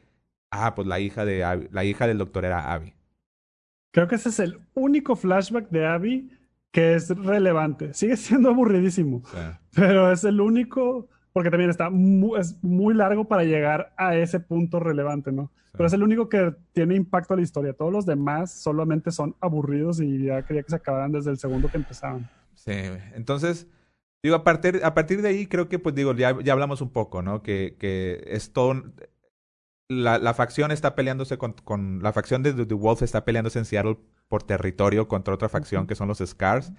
ah, pues la hija, de la hija del doctor era Abby. Creo que ese es el único flashback de Abby que es relevante. Sigue siendo aburridísimo, pero es el único, porque también está muy, es muy largo para llegar a ese punto relevante, ¿no? Pero es el único que tiene impacto a la historia. Todos los demás solamente son aburridos y ya quería que se acabaran desde el segundo que empezaban. Sí, entonces, digo, a partir, a partir de ahí creo que, pues digo, ya, ya hablamos un poco, ¿no? Que, que es todo... La, la facción está peleándose con, con... La facción de The Wolf está peleándose en Seattle por territorio contra otra facción que son los Scars.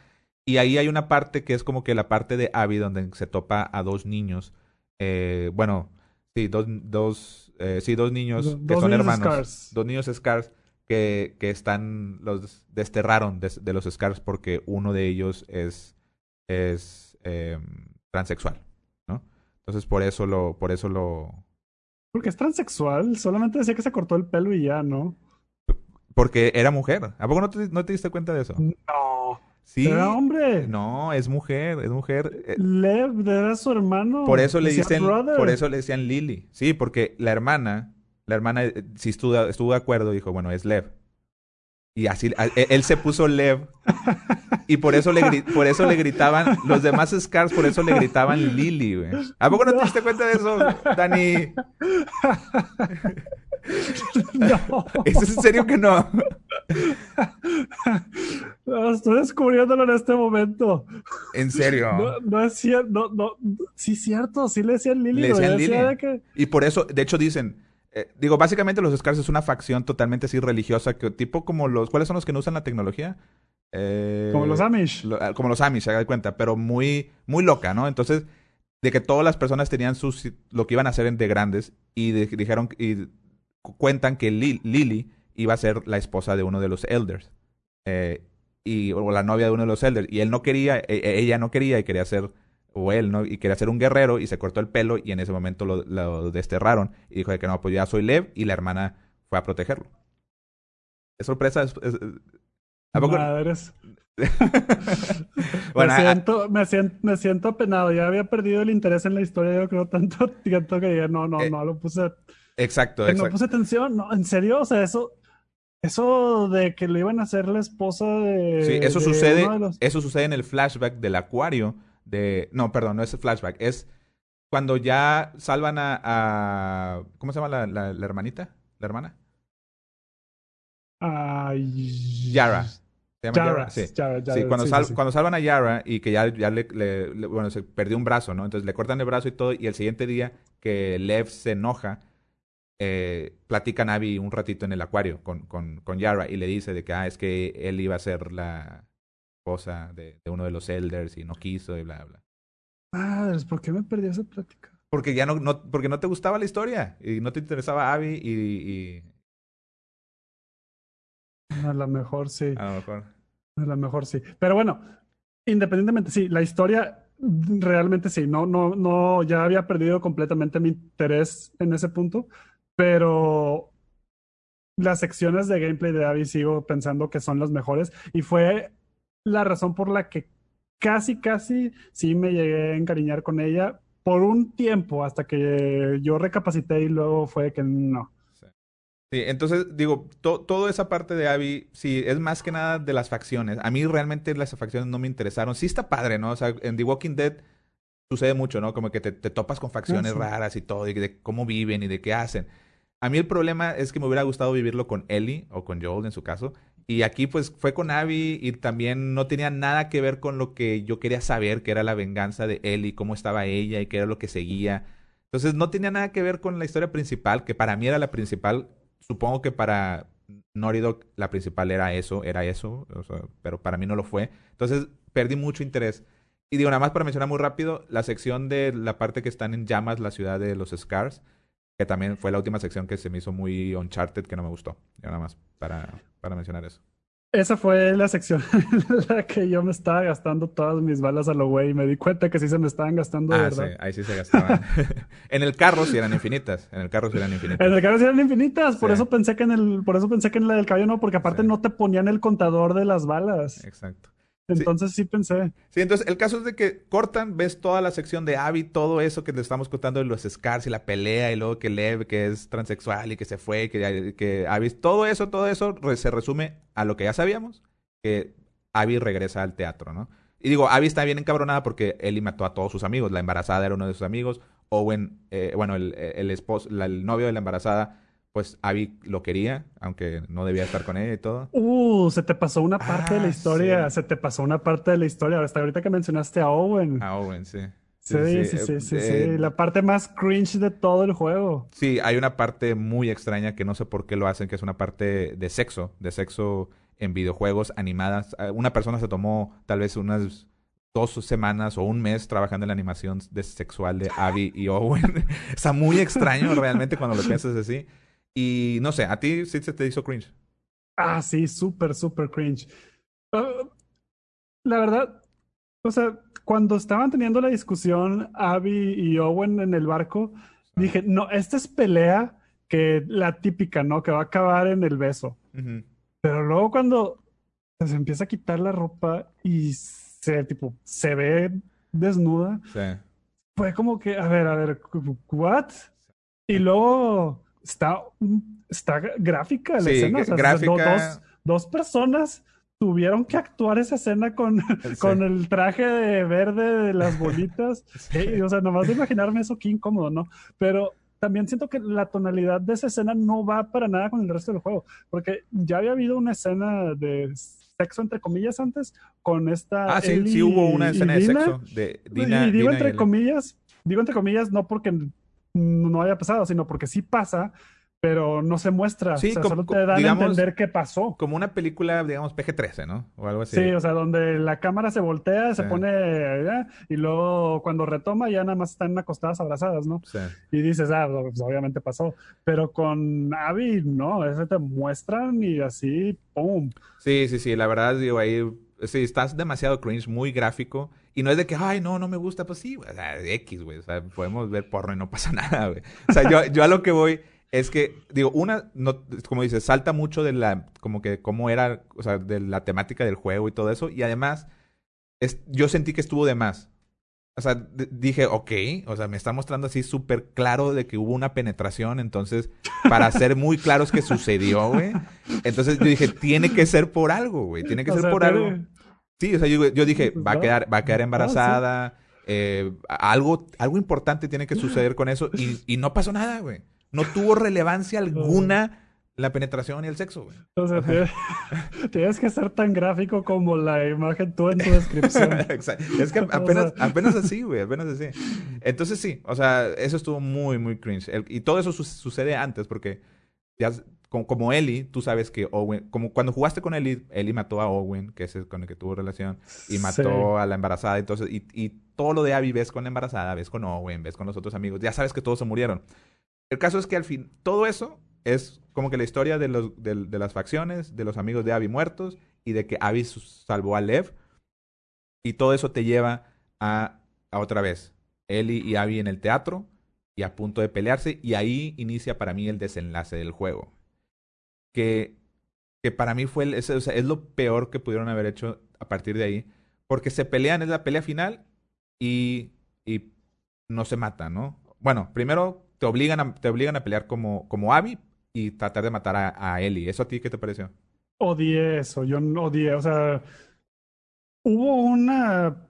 Y ahí hay una parte que es como que la parte de Abby donde se topa a dos niños. Eh, bueno, sí, dos, dos, eh, sí, dos niños que son hermanos. Dos niños Scars que, que están, los desterraron de, los Scars porque uno de ellos es, es eh, transexual, ¿no? Entonces por eso lo, por eso lo... Porque es transexual, solamente decía que se cortó el pelo y ya, ¿no? Porque era mujer. ¿A poco no te, no te diste cuenta de eso? No. Sí. Era hombre. No, es mujer, es mujer. Eh, Lev era su hermano. Por eso le dicen, por eso le decían Lily. Sí, porque la hermana, la hermana eh, sí estuvo, estuvo de acuerdo, dijo, bueno, es Lev. Y así, e, él se puso Lev. Y por eso le, por eso le gritaban, los demás Scars por eso le gritaban Lily, güey. ¿A poco no te diste cuenta de eso, Dani? no. ¿Es en serio que no? estoy descubriéndolo en este momento. ¿En serio? No, es cierto, no, no, sí cierto, sí le decían Lily. Le decían Lily. Y por eso, de hecho dicen, eh, digo, básicamente los Scars es una facción totalmente así religiosa, que tipo como los, ¿cuáles son los que no usan la tecnología? Eh, como los Amish. Ah, como los Amish, se haga de cuenta, pero muy, muy loca, ¿no? Entonces, de que todas las personas tenían sus, lo que iban a hacer de grandes y dijeron, y cuentan que Lily iba a ser la esposa de uno de los elders. Eh, y, o la novia de uno de los elders. Y él no quería, e, e, ella no quería y quería ser, o él, ¿no? Y quería ser un guerrero y se cortó el pelo y en ese momento lo, desterraron. Y dijo de que no, pues ya soy Lev y la hermana fue a protegerlo. Es sorpresa. Es, ¿A poco? bueno, me, siento, me, siento, me siento apenado. Ya había perdido el interés en la historia, yo creo, tanto, tanto que ya no, no, eh, no lo puse Exacto, exacto. No puse atención, no, en serio, o sea, eso, eso de que le iban a hacer la esposa de. Sí, eso sucede. Eso sucede en el flashback del acuario. De. No, perdón, no es el flashback. Es cuando ya salvan a. ¿Cómo se llama la, la, hermanita? ¿La hermana? a Yara. Se llama Yara, Yara, sí. Yara, Yara, Sí, cuando, sí, sal- sí, sí. cuando salvan a Yara y que ya, ya le, le- le- bueno, se perdió un brazo, ¿no? Entonces le cortan el brazo y todo, y el siguiente día que Lev se enoja, eh, platican Abby un ratito en el acuario con, con, con Yara y le dice de que, ah, es que él iba a ser la esposa de, de uno de los elders y no quiso y bla, bla. Madres, ¿por qué me perdí esa plática? Porque ya no, no, porque no te gustaba la historia y no te interesaba Abby y, y A lo mejor sí. a lo mejor. A lo mejor sí. Pero bueno, independientemente, sí, la historia realmente sí. No, no, no, ya había perdido completamente mi interés en ese punto, pero las secciones de gameplay de Abby sigo pensando que son las mejores y fue la razón por la que casi, casi sí me llegué a encariñar con ella por un tiempo hasta que yo recapacité y luego fue que no. Sí, entonces digo, to- toda esa parte de Abby, sí, es más que nada de las facciones. A mí realmente las facciones no me interesaron. Sí está padre, ¿no? O sea, en The Walking Dead sucede mucho, ¿no? Como que te, te topas con facciones sí. raras y todo, y de cómo viven y de qué hacen. A mí el problema es que me hubiera gustado vivirlo con Ellie o con Joel en su caso. Y aquí pues fue con Abby y también no tenía nada que ver con lo que yo quería saber, que era la venganza de Ellie, cómo estaba ella y qué era lo que seguía. Entonces no tenía nada que ver con la historia principal, que para mí era la principal. Supongo que para Naughty Dog la principal era eso, era eso, pero para mí no lo fue. Entonces perdí mucho interés. Y digo, nada más para mencionar muy rápido, la sección de la parte que están en llamas, la ciudad de los Scars, que también fue la última sección que se me hizo muy Uncharted, que no me gustó. Ya nada más para, para mencionar eso. Esa fue la sección en la que yo me estaba gastando todas mis balas a lo güey y me di cuenta que sí se me estaban gastando de Ah, verdad. sí, ahí sí se gastaban. en el carro sí eran infinitas. En el carro sí eran infinitas. En el carro sí eran infinitas, por Sí. eso pensé que en el, por eso pensé que en la del caballo no, porque aparte Sí. no te ponían el contador de las balas. Exacto. Entonces sí pensé. Sí, entonces el caso es de que cortan, ves toda la sección de Abby, todo eso que le estamos contando de los Scars y la pelea y luego que Lev, que es transexual y que se fue, que, que Abby, todo eso, todo eso re- se resume a lo que ya sabíamos, que Abby regresa al teatro, ¿no? Y digo, Abby está bien encabronada porque Ellie mató a todos sus amigos, la embarazada era uno de sus amigos, Owen, eh, bueno, el, el esposo, la- el novio de la embarazada, pues Abby lo quería, aunque no debía estar con ella y todo. Uh, se te pasó una parte de la Ah, historia, sí. se te pasó una parte de la historia. Hasta ahorita que mencionaste a Owen. A Owen, sí. sí, sí, sí, sí, sí, eh, La parte más cringe de todo el juego. Sí, hay una parte muy extraña que no sé por qué lo hacen, que es una parte de sexo, de sexo en videojuegos animadas. Eh, Una persona se tomó tal vez unas dos semanas o un mes trabajando en la animación de sexual de Abby y Owen. Está muy extraño realmente cuando lo piensas así. Y no sé, ¿a ti sí se te hizo cringe? Ah, sí, súper, súper cringe. Ah, la verdad, o sea, cuando estaban teniendo la discusión Abby y Owen en el barco, dije, no, esta es pelea que la típica, ¿no? Que va a acabar en el beso. Pero luego cuando se empieza a quitar la ropa y se, tipo, se ve desnuda, Sí. fue como que, a ver, a ver, ¿what? Y luego está, está gráfica la Sí, escena. o sea, gráfica. do- dos, dos personas tuvieron que actuar esa escena con, Sí. con el traje de verde de las bolitas. Y, o sea, nomás de imaginarme eso, qué incómodo, ¿no? Pero también siento que la tonalidad de esa escena no va para nada con el resto del juego, porque ya había habido una escena de sexo entre comillas antes con esta Ah, sí, Ellie sí hubo una y escena de Dina. sexo de Dina. y digo Dina entre Ellie. comillas, digo entre comillas no porque no haya pasado, sino porque sí pasa, pero no se muestra. Sí, o sea, como- solo te dan digamos, a entender qué pasó. Como una película, digamos, PG-13, ¿no? O algo así. Sí, o sea, donde la cámara se voltea, se Sí. pone y luego cuando retoma ya nada más están acostadas abrazadas, ¿no? Sí. Y dices, ah, pues obviamente pasó. Pero con Abby, no, ese te muestran y así, ¡pum! Sí, sí, sí, la verdad, digo, ahí, sí, estás demasiado cringe, muy gráfico, y no es de que, ay, no, no me gusta, pues sí, o X, güey, podemos ver porno y no pasa nada, güey. O sea, yo, yo a lo que voy es que, digo, una, no, como dices, salta mucho de la, como que, cómo era, o sea, de la temática del juego y todo eso, y además, es, yo sentí que estuvo de más. O sea, dije, ok, o sea, me está mostrando así súper claro de que hubo una penetración, entonces, para ser muy claros que sucedió, güey. Entonces yo dije, tiene que ser por algo, güey, tiene que O ser sea, por algo. Sí, o sea, yo, yo dije, Pues va a quedar, va a quedar Ah, sí. embarazada, eh, algo, algo importante tiene que suceder con eso, y, y no pasó nada, güey. No tuvo relevancia alguna la penetración y el sexo, güey. O sea, tienes, tienes que ser tan gráfico como la imagen tú en tu descripción. Exacto. Es que O sea- apenas, apenas así, güey, apenas así. Entonces sí, o sea, eso estuvo muy, muy cringe. El- y todo eso su- sucede antes porque ya, como, como Ellie, tú sabes que Owen, como cuando jugaste con Ellie, Ellie mató a Owen, que es el con el que tuvo relación, y mató Sí. a la embarazada, entonces, y, y todo lo de Abby ves con la embarazada, ves con Owen, ves con los otros amigos, ya sabes que todos se murieron. El caso es que al fin, todo eso es como que la historia de, los, de, las facciones, de los amigos de Abby muertos, y de que Abby salvó a Lev, y todo eso te lleva a, a otra vez, Ellie y Abby en el teatro, y a punto de pelearse, y ahí inicia para mí el desenlace del juego. Que, que para mí fue es lo peor que pudieron haber hecho a partir de ahí, porque se pelean, es la pelea final, y, y no se matan, ¿no? Bueno, primero te obligan a, te obligan a pelear como, como Abby y tratar de matar a, a Ellie. ¿Eso a ti qué te pareció? Odié eso, yo odié, o sea, hubo una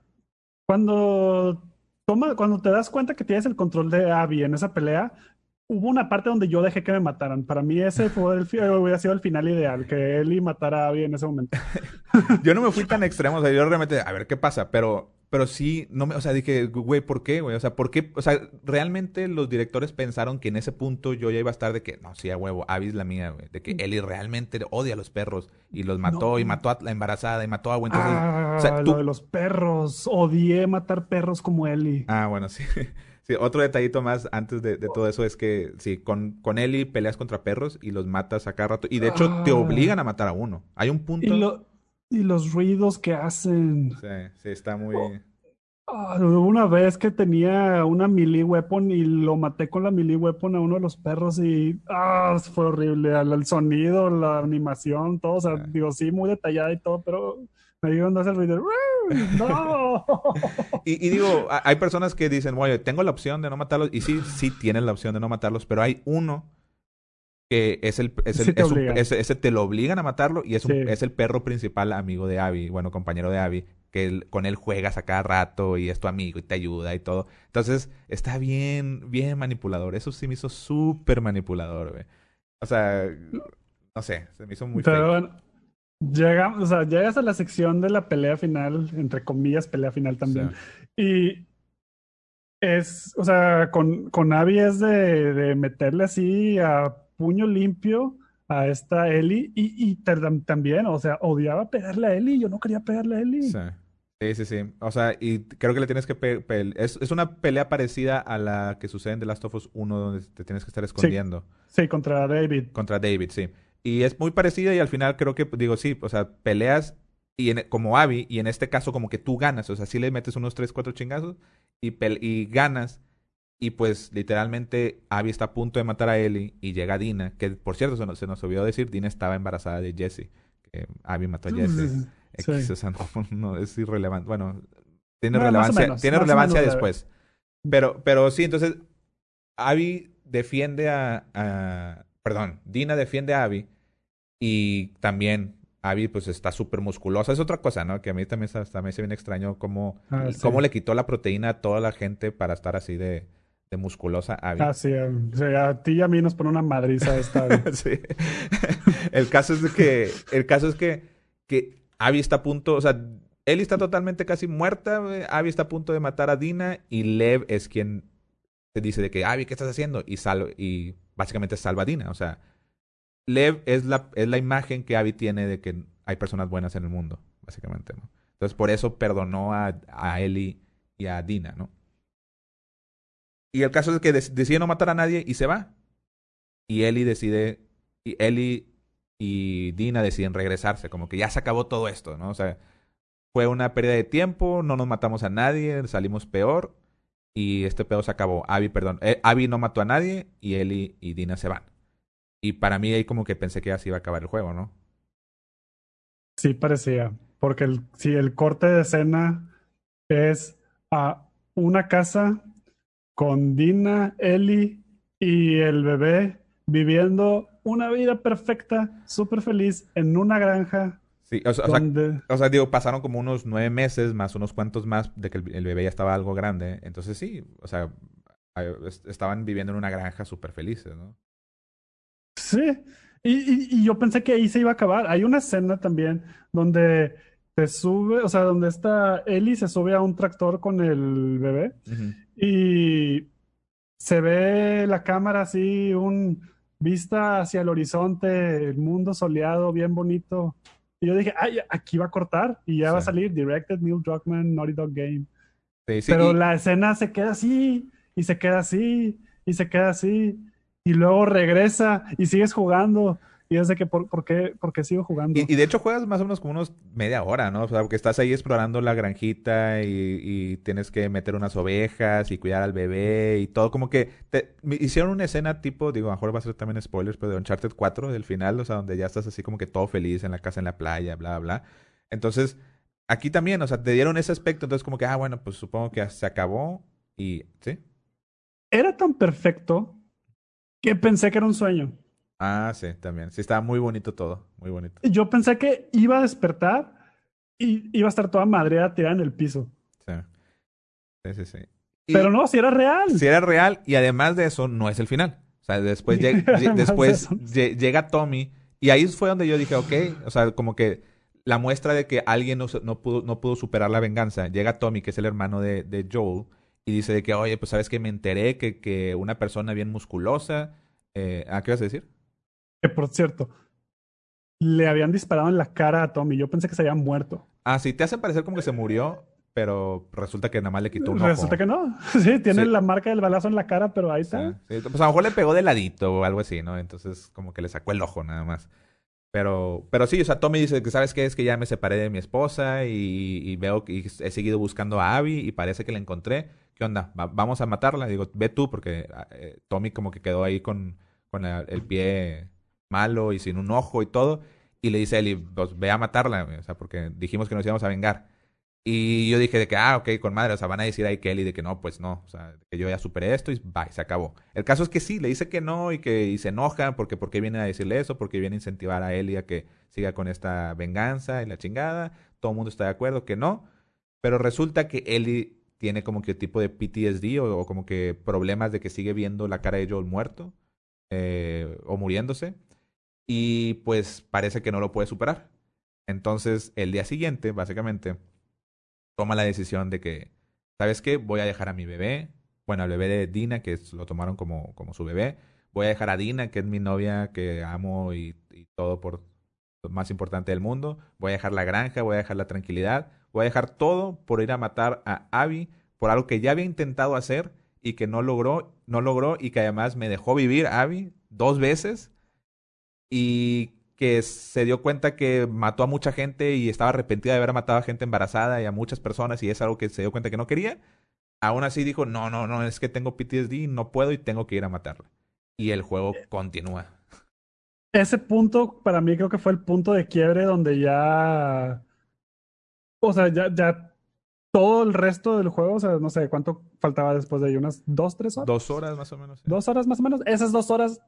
cuando toma, cuando te das cuenta que tienes el control de Abby en esa pelea, hubo una parte donde yo dejé que me mataran. Para mí ese fue el, hubiera sido el final ideal, que Ellie matara a Abby en ese momento. Yo no me fui tan extremo, o sea, yo realmente, a ver qué pasa, pero, pero sí, no me, o sea, dije, güey, ¿por qué, güey? O sea, ¿por qué? O sea, realmente los directores pensaron que en ese punto yo ya iba a estar de que, no, sí, a huevo, Abby es la mía, güey, de que Ellie realmente odia a los perros y los mató No. y mató a la embarazada y mató a Gwen. Entonces, ah, o sea, lo de los perros, odié matar perros como Ellie. Ah, bueno, sí. Sí, otro detallito más antes de, de todo eso es que, sí, con, con Ellie peleas contra perros y los matas a cada rato. Y de hecho te Ah. obligan a matar a uno. Hay un Y, punto... lo- y los ruidos que hacen. Sí, sí, está muy... Ah, hubo una vez que tenía una melee weapon y lo maté con la melee weapon a uno de los perros y ah, fue horrible. El, el sonido, la animación, todo. O sea, Ah. digo, sí, muy detallada y todo, pero me dio cuando hace el ruido. ¡No! Y, y digo, hay personas que dicen, bueno, tengo la opción de no matarlos. Y sí, sí tienen la opción de no matarlos, pero hay uno que es el... Es el Sí te es un- obligan. ese, te lo obligan a matarlo y es, un- Sí. es el perro principal amigo de Abby, bueno, compañero de Abby, que él- con él juegas a cada rato y es tu amigo y te ayuda y todo. Entonces, está bien, bien manipulador. Eso sí me hizo súper manipulador, güey. O sea, no sé, se me hizo muy Pero bueno, llega, o sea, llegas a la sección de la pelea final, entre comillas, pelea final también. Y es, o sea, con, con Abby es de, de meterle así a puño limpio a esta Ellie y, y tam- también, o sea, odiaba pegarle a Ellie, yo no quería pegarle a Ellie. Sí. Sí, sí, sí. O sea, y creo que le tienes que... pe- es, es una pelea parecida a la que sucede en The Last of Us 1, donde te tienes que estar escondiendo Sí, contra David. contra David, sí. Y es muy parecida y al final creo que, digo, sí, o sea, peleas y en- como Abby y en este caso como que tú ganas. O sea, sí le metes unos 3, 4 chingazos y, y ganas. Y pues literalmente Abby está a punto de matar a Ellie y llega Dina, que por cierto se nos, se nos olvidó decir, Dina estaba embarazada de Jesse. Que Abby mató a Jesse. X, Sí. o sea, no, no, es irrelevante. Bueno, tiene Bueno, relevancia, menos, tiene relevancia después. Pero, pero sí, entonces, Abby defiende a, a- Perdón, Dina defiende a Abby. Y también Abby, pues, está súper musculosa. Es otra cosa, ¿no? Que a mí también se- me hace bien extraño cómo, Ah, sí. cómo le quitó la proteína a toda la gente para estar así de, de musculosa Abby. Ah, sí, o sea, a ti y a mí nos pone una madriza esta. Sí. El caso es de que, el caso es que, que Abby está a punto, o sea, Ellie está totalmente casi muerta. Abby está a punto de matar a Dina y Lev es quien te dice de que, Abby, ¿qué estás haciendo? Y, sal y básicamente salva a Dina, o sea, Lev es la, es la imagen que Abby tiene de que hay personas buenas en el mundo, básicamente, ¿no? Entonces, por eso perdonó a, a Ellie y a Dina, ¿no? Y el caso es que decide no matar a nadie y se va. Y Ellie decide, y Ellie y Dina deciden regresarse, como que ya se acabó todo esto, ¿no? O sea, fue una pérdida de tiempo, no nos matamos a nadie, salimos peor y este pedo se acabó. Abby, perdón, eh, Abby no mató a nadie y Ellie y Dina se van. Y para mí ahí como que pensé que así iba a acabar el juego, ¿no? Sí, parecía. Porque si el corte de escena es a una casa con Dina, Ellie y el bebé viviendo una vida perfecta, súper feliz en una granja Sí, o sea, o sea, donde... o sea, digo, pasaron como unos nueve meses más unos cuantos más de que el, el bebé ya estaba algo grande. Entonces sí, o sea, estaban viviendo en una granja súper felices, ¿no? Sí, Y, y, yo pensé que ahí se iba a acabar. Hay una escena también donde te sube, o sea, donde está Ellie se sube a un tractor con el bebé y se ve la cámara así, un vista hacia el horizonte, el mundo soleado, bien bonito. Y yo dije, ay, aquí va a cortar y ya va a salir Directed Neil Druckmann, Naughty Dog Game. Pero la escena se queda así, y se queda así, y se queda así, y luego regresa y sigues jugando. Y es de que, ¿por, por, qué, por qué sigo jugando? Y, de hecho juegas más o menos como unos media hora, ¿no? O sea, porque estás ahí explorando la granjita y, tienes que meter unas ovejas y cuidar al bebé y todo. Como que te, hicieron una escena tipo, digo, a lo mejor va a ser también spoilers, pero de Uncharted 4, del final, o sea, donde ya estás así como que todo feliz en la casa, en la playa, bla, bla. Entonces, aquí también, o sea, te dieron ese aspecto, entonces como que, ah, bueno, pues supongo que se acabó y, ¿sí? Era tan perfecto que pensé que era un sueño. Ah, sí, también. Sí, estaba muy bonito todo, muy bonito. Yo pensé que iba a despertar y iba a estar toda madreada tirada en el piso. Sí, sí, sí. sí. Pero no, si era real. Si era real y además de eso, no es el final. O sea, después, después llega Tommy y ahí fue donde yo dije, ok, o sea, como que la muestra de que alguien no, no, pudo, no pudo superar la venganza. Llega Tommy, que es el hermano de, de Joel, y dice de que, oye, pues sabes que me enteré que, que una persona bien musculosa... Eh, ¿A qué vas a decir? Que por cierto, le habían disparado en la cara a Tommy. Yo pensé que se había muerto. Ah, sí, te hacen parecer como que se murió, pero resulta que nada más le quitó un ojo. Resulta que no. Sí, tiene la marca del balazo en la cara, pero ahí está. Sí, Pues a lo mejor le pegó de ladito o algo así, ¿no? Entonces como que le sacó el ojo nada más. Pero, pero sí, o sea, Tommy dice que, ¿sabes qué? Es que ya me separé de mi esposa y, veo que he seguido buscando a Abby y parece que la encontré. ¿Qué onda? ¿Vamos a matarla? Digo, ve tú, porque ah, eh, Tommy como que quedó ahí con, con el pie malo y sin un ojo y todo. Y le dice a Eli, pues ve a matarla, o sea, porque dijimos que nos íbamos a vengar. Y yo dije de que, ah, ok, con madre, o sea, van a decir a Kelly de que no, pues no, o sea, que yo ya superé esto y bye, se acabó. El caso es que sí, le dice que no y que se enoja porque ¿por qué viene a decirle eso? Porque viene a incentivar a Ellie a que siga con esta venganza y la chingada. Todo el mundo está de acuerdo que no. Pero resulta que Ellie tiene como que tipo de PTSD o, como que problemas de que sigue viendo la cara de Joel muerto eh, o muriéndose y pues parece que no lo puede superar. Entonces, el día siguiente, básicamente, toma la decisión de que, ¿sabes qué? Voy a dejar a mi bebé, bueno, al bebé de Dina, que lo tomaron como, como su bebé. Voy a dejar a Dina, que es mi novia, que amo y, todo por lo más importante del mundo. Voy a dejar la granja, voy a dejar la tranquilidad. Voy a dejar todo por ir a matar a Abby por algo que ya había intentado hacer y que no logró, no logró y que además me dejó vivir Abby dos veces y que se dio cuenta que mató a mucha gente y estaba arrepentida de haber matado a gente embarazada y a muchas personas y es algo que se dio cuenta que no quería, aún así dijo, no, no, no, es que tengo PTSD, no puedo y tengo que ir a matarla. Y el juego eh, continúa. Ese punto para mí creo que fue el punto de quiebre donde ya... O sea, ya, ya todo el resto del juego, o sea, no sé cuánto faltaba después de ahí, unas dos, tres horas. Dos horas más o menos. Dos horas más o menos. Esas dos horas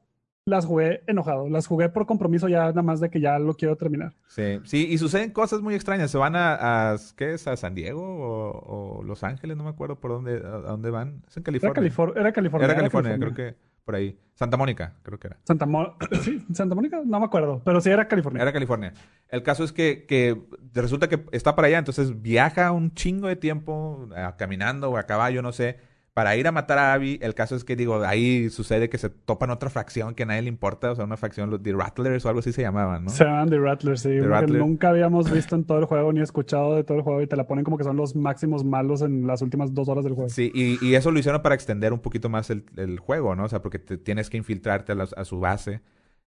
las jugué enojado, las jugué por compromiso ya nada más de que ya lo quiero terminar. Sí, sí, y suceden cosas muy extrañas. Se van a, ¿qué es? ¿A San Diego o, Los Ángeles? No me acuerdo por dónde, a, dónde van. Es en California. Era, California. Era California, creo que por ahí. Santa Mónica, creo que era. Santa, sí, Santa Mónica, no me acuerdo, pero sí era California. Era California. El caso es que, que resulta que está para allá, entonces viaja un chingo de tiempo caminando o a caballo, no sé para ir a matar a Abby, el caso es que, digo, ahí sucede que se topan otra fracción que a nadie le importa, o sea, una fracción, de Rattlers o algo así se llamaban, ¿no? Se llaman The Rattlers, sí, que nunca habíamos visto en todo el juego ni escuchado de todo el juego y te la ponen como que son los máximos malos en las últimas dos horas del juego. Sí, y, eso lo hicieron para extender un poquito más el, juego, ¿no? O sea, porque te tienes que infiltrarte a, su base.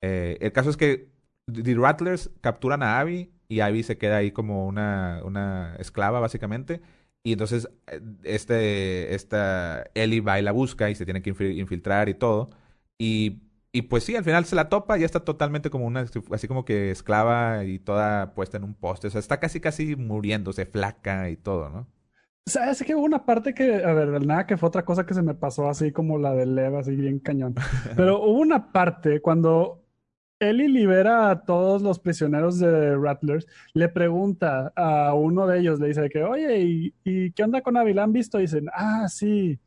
Eh, el caso es que The Rattlers capturan a Abby y Abby se queda ahí como una, una esclava, básicamente y entonces, eh, este, esta Ellie va y la busca y se tiene que infiltrar y todo. Y, y pues sí, al final se la topa y está totalmente como una, así como que esclava y toda puesta en un poste. O sea, está casi, casi muriéndose, flaca y todo, ¿no? O sea, es que hubo una parte que, a ver, nada que fue otra cosa que se me pasó así como la de Leva, así bien cañón. Pero hubo una parte cuando Ellie libera a todos los prisioneros de Rattlers, le pregunta a uno de ellos, le dice que, oye, ¿y, qué onda con Abby? ¿La han visto? Y dicen, ah, sí,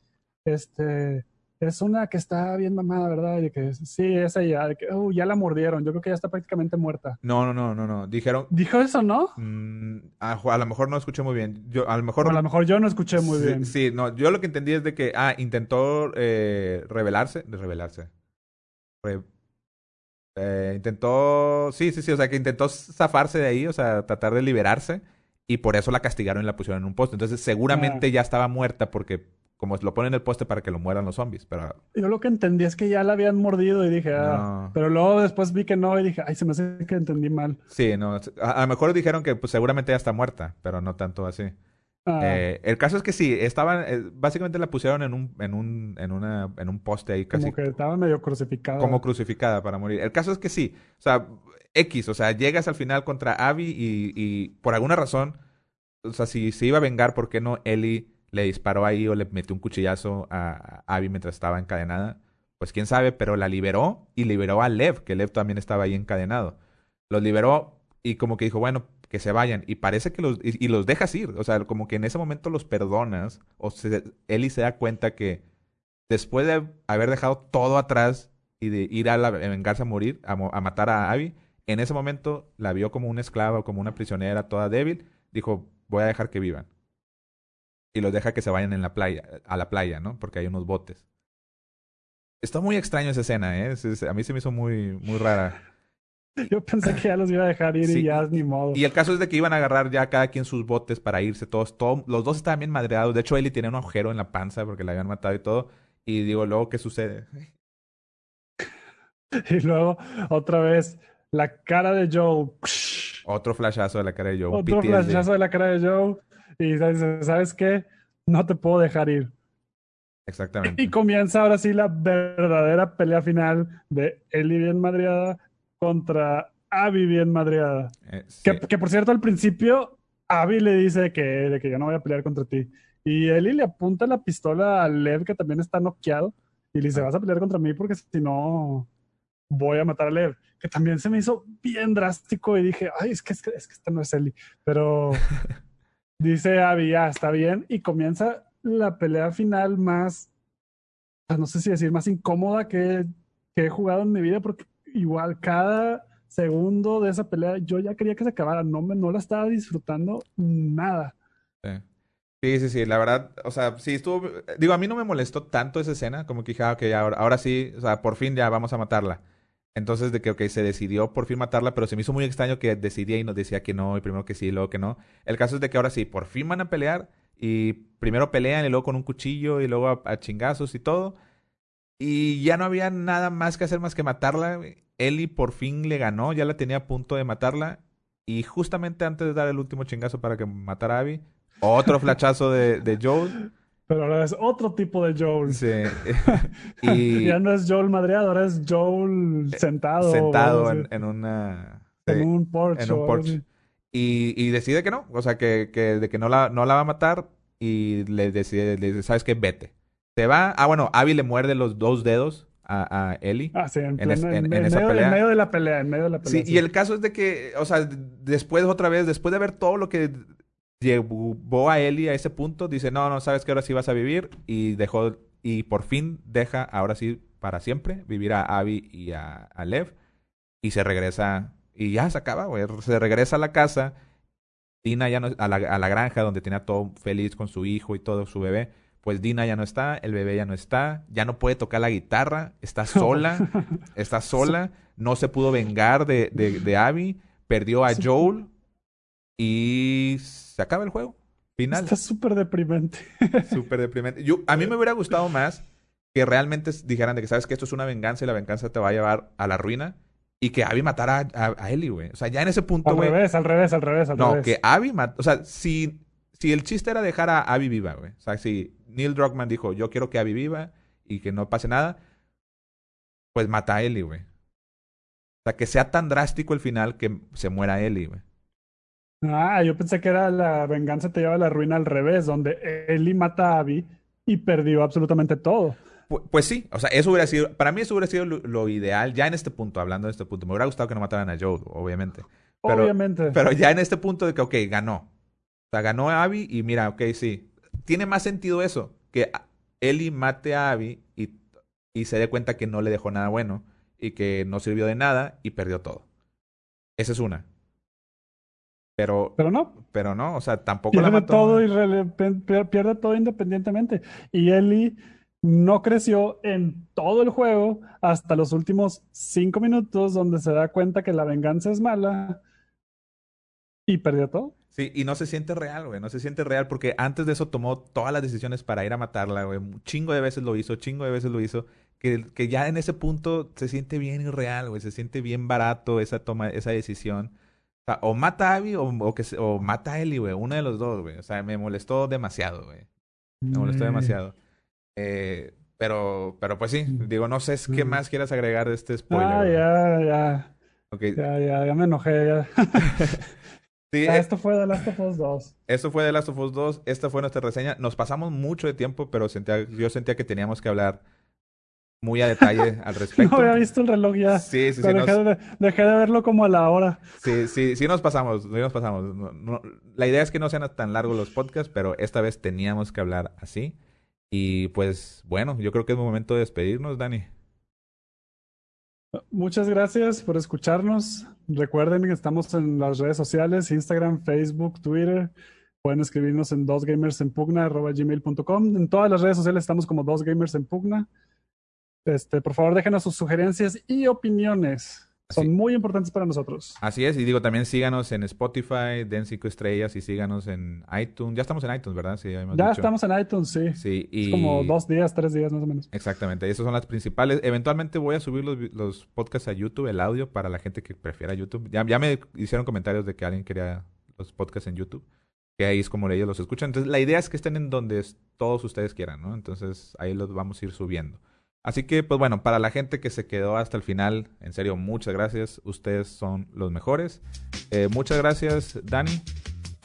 este, es una que está bien mamada, ¿verdad? Y de que sí, esa ya, de que, oh, ya la mordieron, yo creo que ya está prácticamente muerta. No, no, no, no, no. Dijeron. ¿Dijo eso, no? mm, a, a lo mejor no escuché muy bien. Yo, a lo mejor. O a lo mejor yo no escuché muy sí, bien. Sí, no, yo lo que entendí es de que, ah, intentó eh, rebelarse, de rebelarse. Re- eh, intentó, sí, sí, sí, o sea, que intentó zafarse de ahí, o sea, tratar de liberarse, y por eso la castigaron y la pusieron en un poste. Entonces, seguramente ya estaba muerta porque, como lo ponen en el poste para que lo mueran los zombies, pero Yo lo que entendí es que ya la habían mordido y dije, ah, No. pero luego después vi que no y dije, ay, se me hace que entendí mal. sí, no, a, a lo mejor dijeron que pues seguramente ya está muerta, pero no tanto así. Ah, Eh, el caso es que sí, estaban, eh, básicamente la pusieron en un, en un, en una, en un poste ahí casi como que estaba medio crucificado. como crucificada para morir. El caso es que sí, o sea, X, o sea, llegas al final contra Abby y, y por alguna razón, o sea, si se iba a vengar, ¿por qué no Ellie le disparó ahí o le metió un cuchillazo a, a Abby mientras estaba encadenada? Pues quién sabe, pero la liberó y liberó a Lev, que Lev también estaba ahí encadenado. Los liberó y como que dijo, bueno, que se vayan. Y parece que los, y, los dejas ir. O sea, como que en ese momento los perdonas. O se, Ellie se da cuenta que después de haber dejado todo atrás y de ir a, la, vengarse a morir, a, a matar a Abby, en ese momento la vio como una esclava, como una prisionera toda débil. Dijo, voy a dejar que vivan. Y los deja que se vayan en la playa, a la playa, ¿no? Porque hay unos botes. Está muy extraño esa escena, ¿eh? A mí se me hizo muy, muy rara. Yo pensé que ya los iba a dejar ir Sí. y ya ni modo. Y el caso es de que iban a agarrar ya cada quien sus botes para irse todos. todo- los dos estaban bien madreados. De hecho, Ellie tenía un agujero en la panza porque la habían matado y todo. Y digo, luego, ¿qué sucede? Y luego, otra vez, la cara de Joe. Otro flashazo de la cara de Joe. Otro PTSD. flashazo de la cara de Joe. Y dice, ¿sabes qué? No te puedo dejar ir. Exactamente. Y comienza ahora sí la verdadera pelea final de Ellie bien madreada contra Abby bien madreada. Eh, sí. Que, que, por cierto, al principio, Abby le dice que, de que yo no voy a pelear contra ti. Y Ellie le apunta la pistola a Lev, que también está noqueado, y le dice, Ah. vas a pelear contra mí porque si no, voy a matar a Lev. Que también se me hizo bien drástico y dije, ay, es que, es que, es que esta no es Ellie. Pero dice Abby, ya, está bien. Y comienza la pelea final más, pues, no sé si decir, más incómoda que, que he jugado en mi vida, porque igual cada segundo de esa pelea yo ya quería que se acabara, no, me, no la estaba disfrutando nada. Sí. Sí, sí, sí, la verdad, o sea, sí estuvo, digo, a mí no me molestó tanto esa escena, como que dije, ah, ok, ahora, ahora sí, o sea, por fin ya vamos a matarla. Entonces, de que, ok, se decidió por fin matarla, pero se me hizo muy extraño que decidía y nos decía que no, y primero que sí, y luego que no. El caso es de que ahora sí, por fin van a pelear, y primero pelean, y luego con un cuchillo, y luego a, a chingazos y todo. Y ya no había nada más que hacer más que matarla. Ellie por fin le ganó, ya la tenía a punto de matarla. Y justamente antes de dar el último chingazo para que matara a Abby, otro flachazo de, de Joel. Pero ahora es otro tipo de Joel. Sí. y Ya no es Joel madreado, ahora es Joel sentado. sentado en, una... en un porche. en un porche. y decide que no. O sea, que, que, de que no la, no la va a matar. Y le decide, le dice, ¿sabes qué? Vete. Se va. Ah, bueno, Abby le muerde los dos dedos a, a Ellie. Ah, sí, en, En es- pleno- en- esa medio, pelea. en medio de la pelea, en medio de la pelea. Sí, y el caso es de que, o sea, después otra vez, después de ver todo lo que llevó a Ellie a ese punto, dice, no, no, sabes que ahora sí vas a vivir y dejó, y por fin deja, ahora sí, para siempre, vivir a Abby y a, a Lev y se regresa, y ya se acaba, güey, se regresa a la casa, Dina ya no, a la, a la granja donde tenía todo feliz con su hijo y todo, su bebé. Pues Dina ya no está, el bebé ya no está, ya no puede tocar la guitarra, está sola, está sola, no se pudo vengar de, de, de Abby, perdió a. Joel y se acaba el juego. Final. Está súper deprimente. Súper deprimente. Yo, a mí me hubiera gustado más que realmente dijeran de que sabes que esto es una venganza y la venganza te va a llevar a la ruina y que Abby matara a, a, a Ellie, güey. O sea, ya en ese punto, Al güey. revés, al revés, al revés, al No, revés. que Abby mató. O sea, si, si el chiste era dejar a Abby viva, güey. O sea, si Neil Druckmann dijo, yo quiero que Abby viva y que no pase nada, pues mata a Ellie, güey. O sea, que sea tan drástico el final que se muera Ellie, güey. Ah, yo pensé que era la venganza te lleva a la ruina al revés, donde Ellie mata a Abby y perdió absolutamente todo. Pu- Pues sí, o sea, eso hubiera sido, para mí eso hubiera sido lo, lo ideal, ya en este punto, hablando de este punto. Me hubiera gustado que no mataran a Joe, obviamente. Pero- Obviamente. Pero ya en este punto de que, ok, ganó. O sea, ganó a Abby y mira, ok, sí. Tiene más sentido eso, que Ellie mate a Abby y, y se dé cuenta que no le dejó nada bueno y que no sirvió de nada y perdió todo. Esa es una. Pero, pero no. Pero no, o sea, tampoco pierde la mató. Todo y pierde todo independientemente. Y Ellie no creció en todo el juego hasta los últimos cinco minutos donde se da cuenta que la venganza es mala y perdió todo. Sí, y no se siente real, güey, no se siente real porque antes de eso tomó todas las decisiones para ir a matarla, güey. Chingo de veces lo hizo, chingo de veces lo hizo. Que, que ya en ese punto se siente bien irreal, güey, se siente bien barato esa toma, esa decisión. O, sea, o mata a Abby o, o, que, o mata a Ellie, güey, uno de los dos, güey. O sea, me molestó demasiado, güey. Me molestó demasiado. Eh, pero, pero pues sí, digo, no sé qué más quieras agregar de este spoiler. Ah, ya, ya. Okay. Ya, ya, ya me enojé. Ya. sí, esto fue The Last of Us 2. Esto fue The Last of Us 2. Esta fue nuestra reseña. Nos pasamos mucho de tiempo, pero sentía, yo sentía que teníamos que hablar muy a detalle al respecto. no había visto el reloj ya. Sí, sí, sí. Dejé, de, dejé, de, verlo como a la hora. Sí, sí, sí nos pasamos, sí nos pasamos. No, no, la idea es que no sean tan largos los podcasts, pero esta vez teníamos que hablar así. Y pues bueno, yo creo que es momento de despedirnos, Dani. Muchas gracias por escucharnos. Recuerden que estamos en las redes sociales, Instagram, Facebook, Twitter. Pueden escribirnos en dosgamersenpugna.gmail.com. En todas las redes sociales estamos como Dos Gamers en Pugna. Este, por favor, déjenos sus sugerencias y opiniones. Son Así. muy importantes para nosotros. Así es, y digo, también síganos en Spotify, den cinco estrellas y síganos en iTunes. Ya estamos en iTunes, ¿verdad? Sí, ya dicho. estamos en iTunes, sí. Sí, y... Es como dos días, tres días más o menos. Exactamente, esas son las principales. Eventualmente voy a subir los, los podcasts a YouTube, el audio, para la gente que prefiera YouTube. Ya, ya me hicieron comentarios de que alguien quería los podcasts en YouTube, que ahí es como ellos los escuchan. Entonces, la idea es que estén en donde todos ustedes quieran, ¿no? Entonces, ahí los vamos a ir subiendo. Así que, pues bueno, para la gente que se quedó hasta el final, en serio, muchas gracias. Ustedes son los mejores. Eh, muchas gracias, Dani.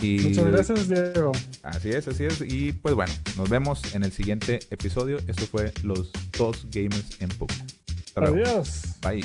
Muchas gracias, Diego. Así es, así es. Y pues bueno, nos vemos en el siguiente episodio. Esto fue Los Dos Gamers en Pub. Adiós. Bye.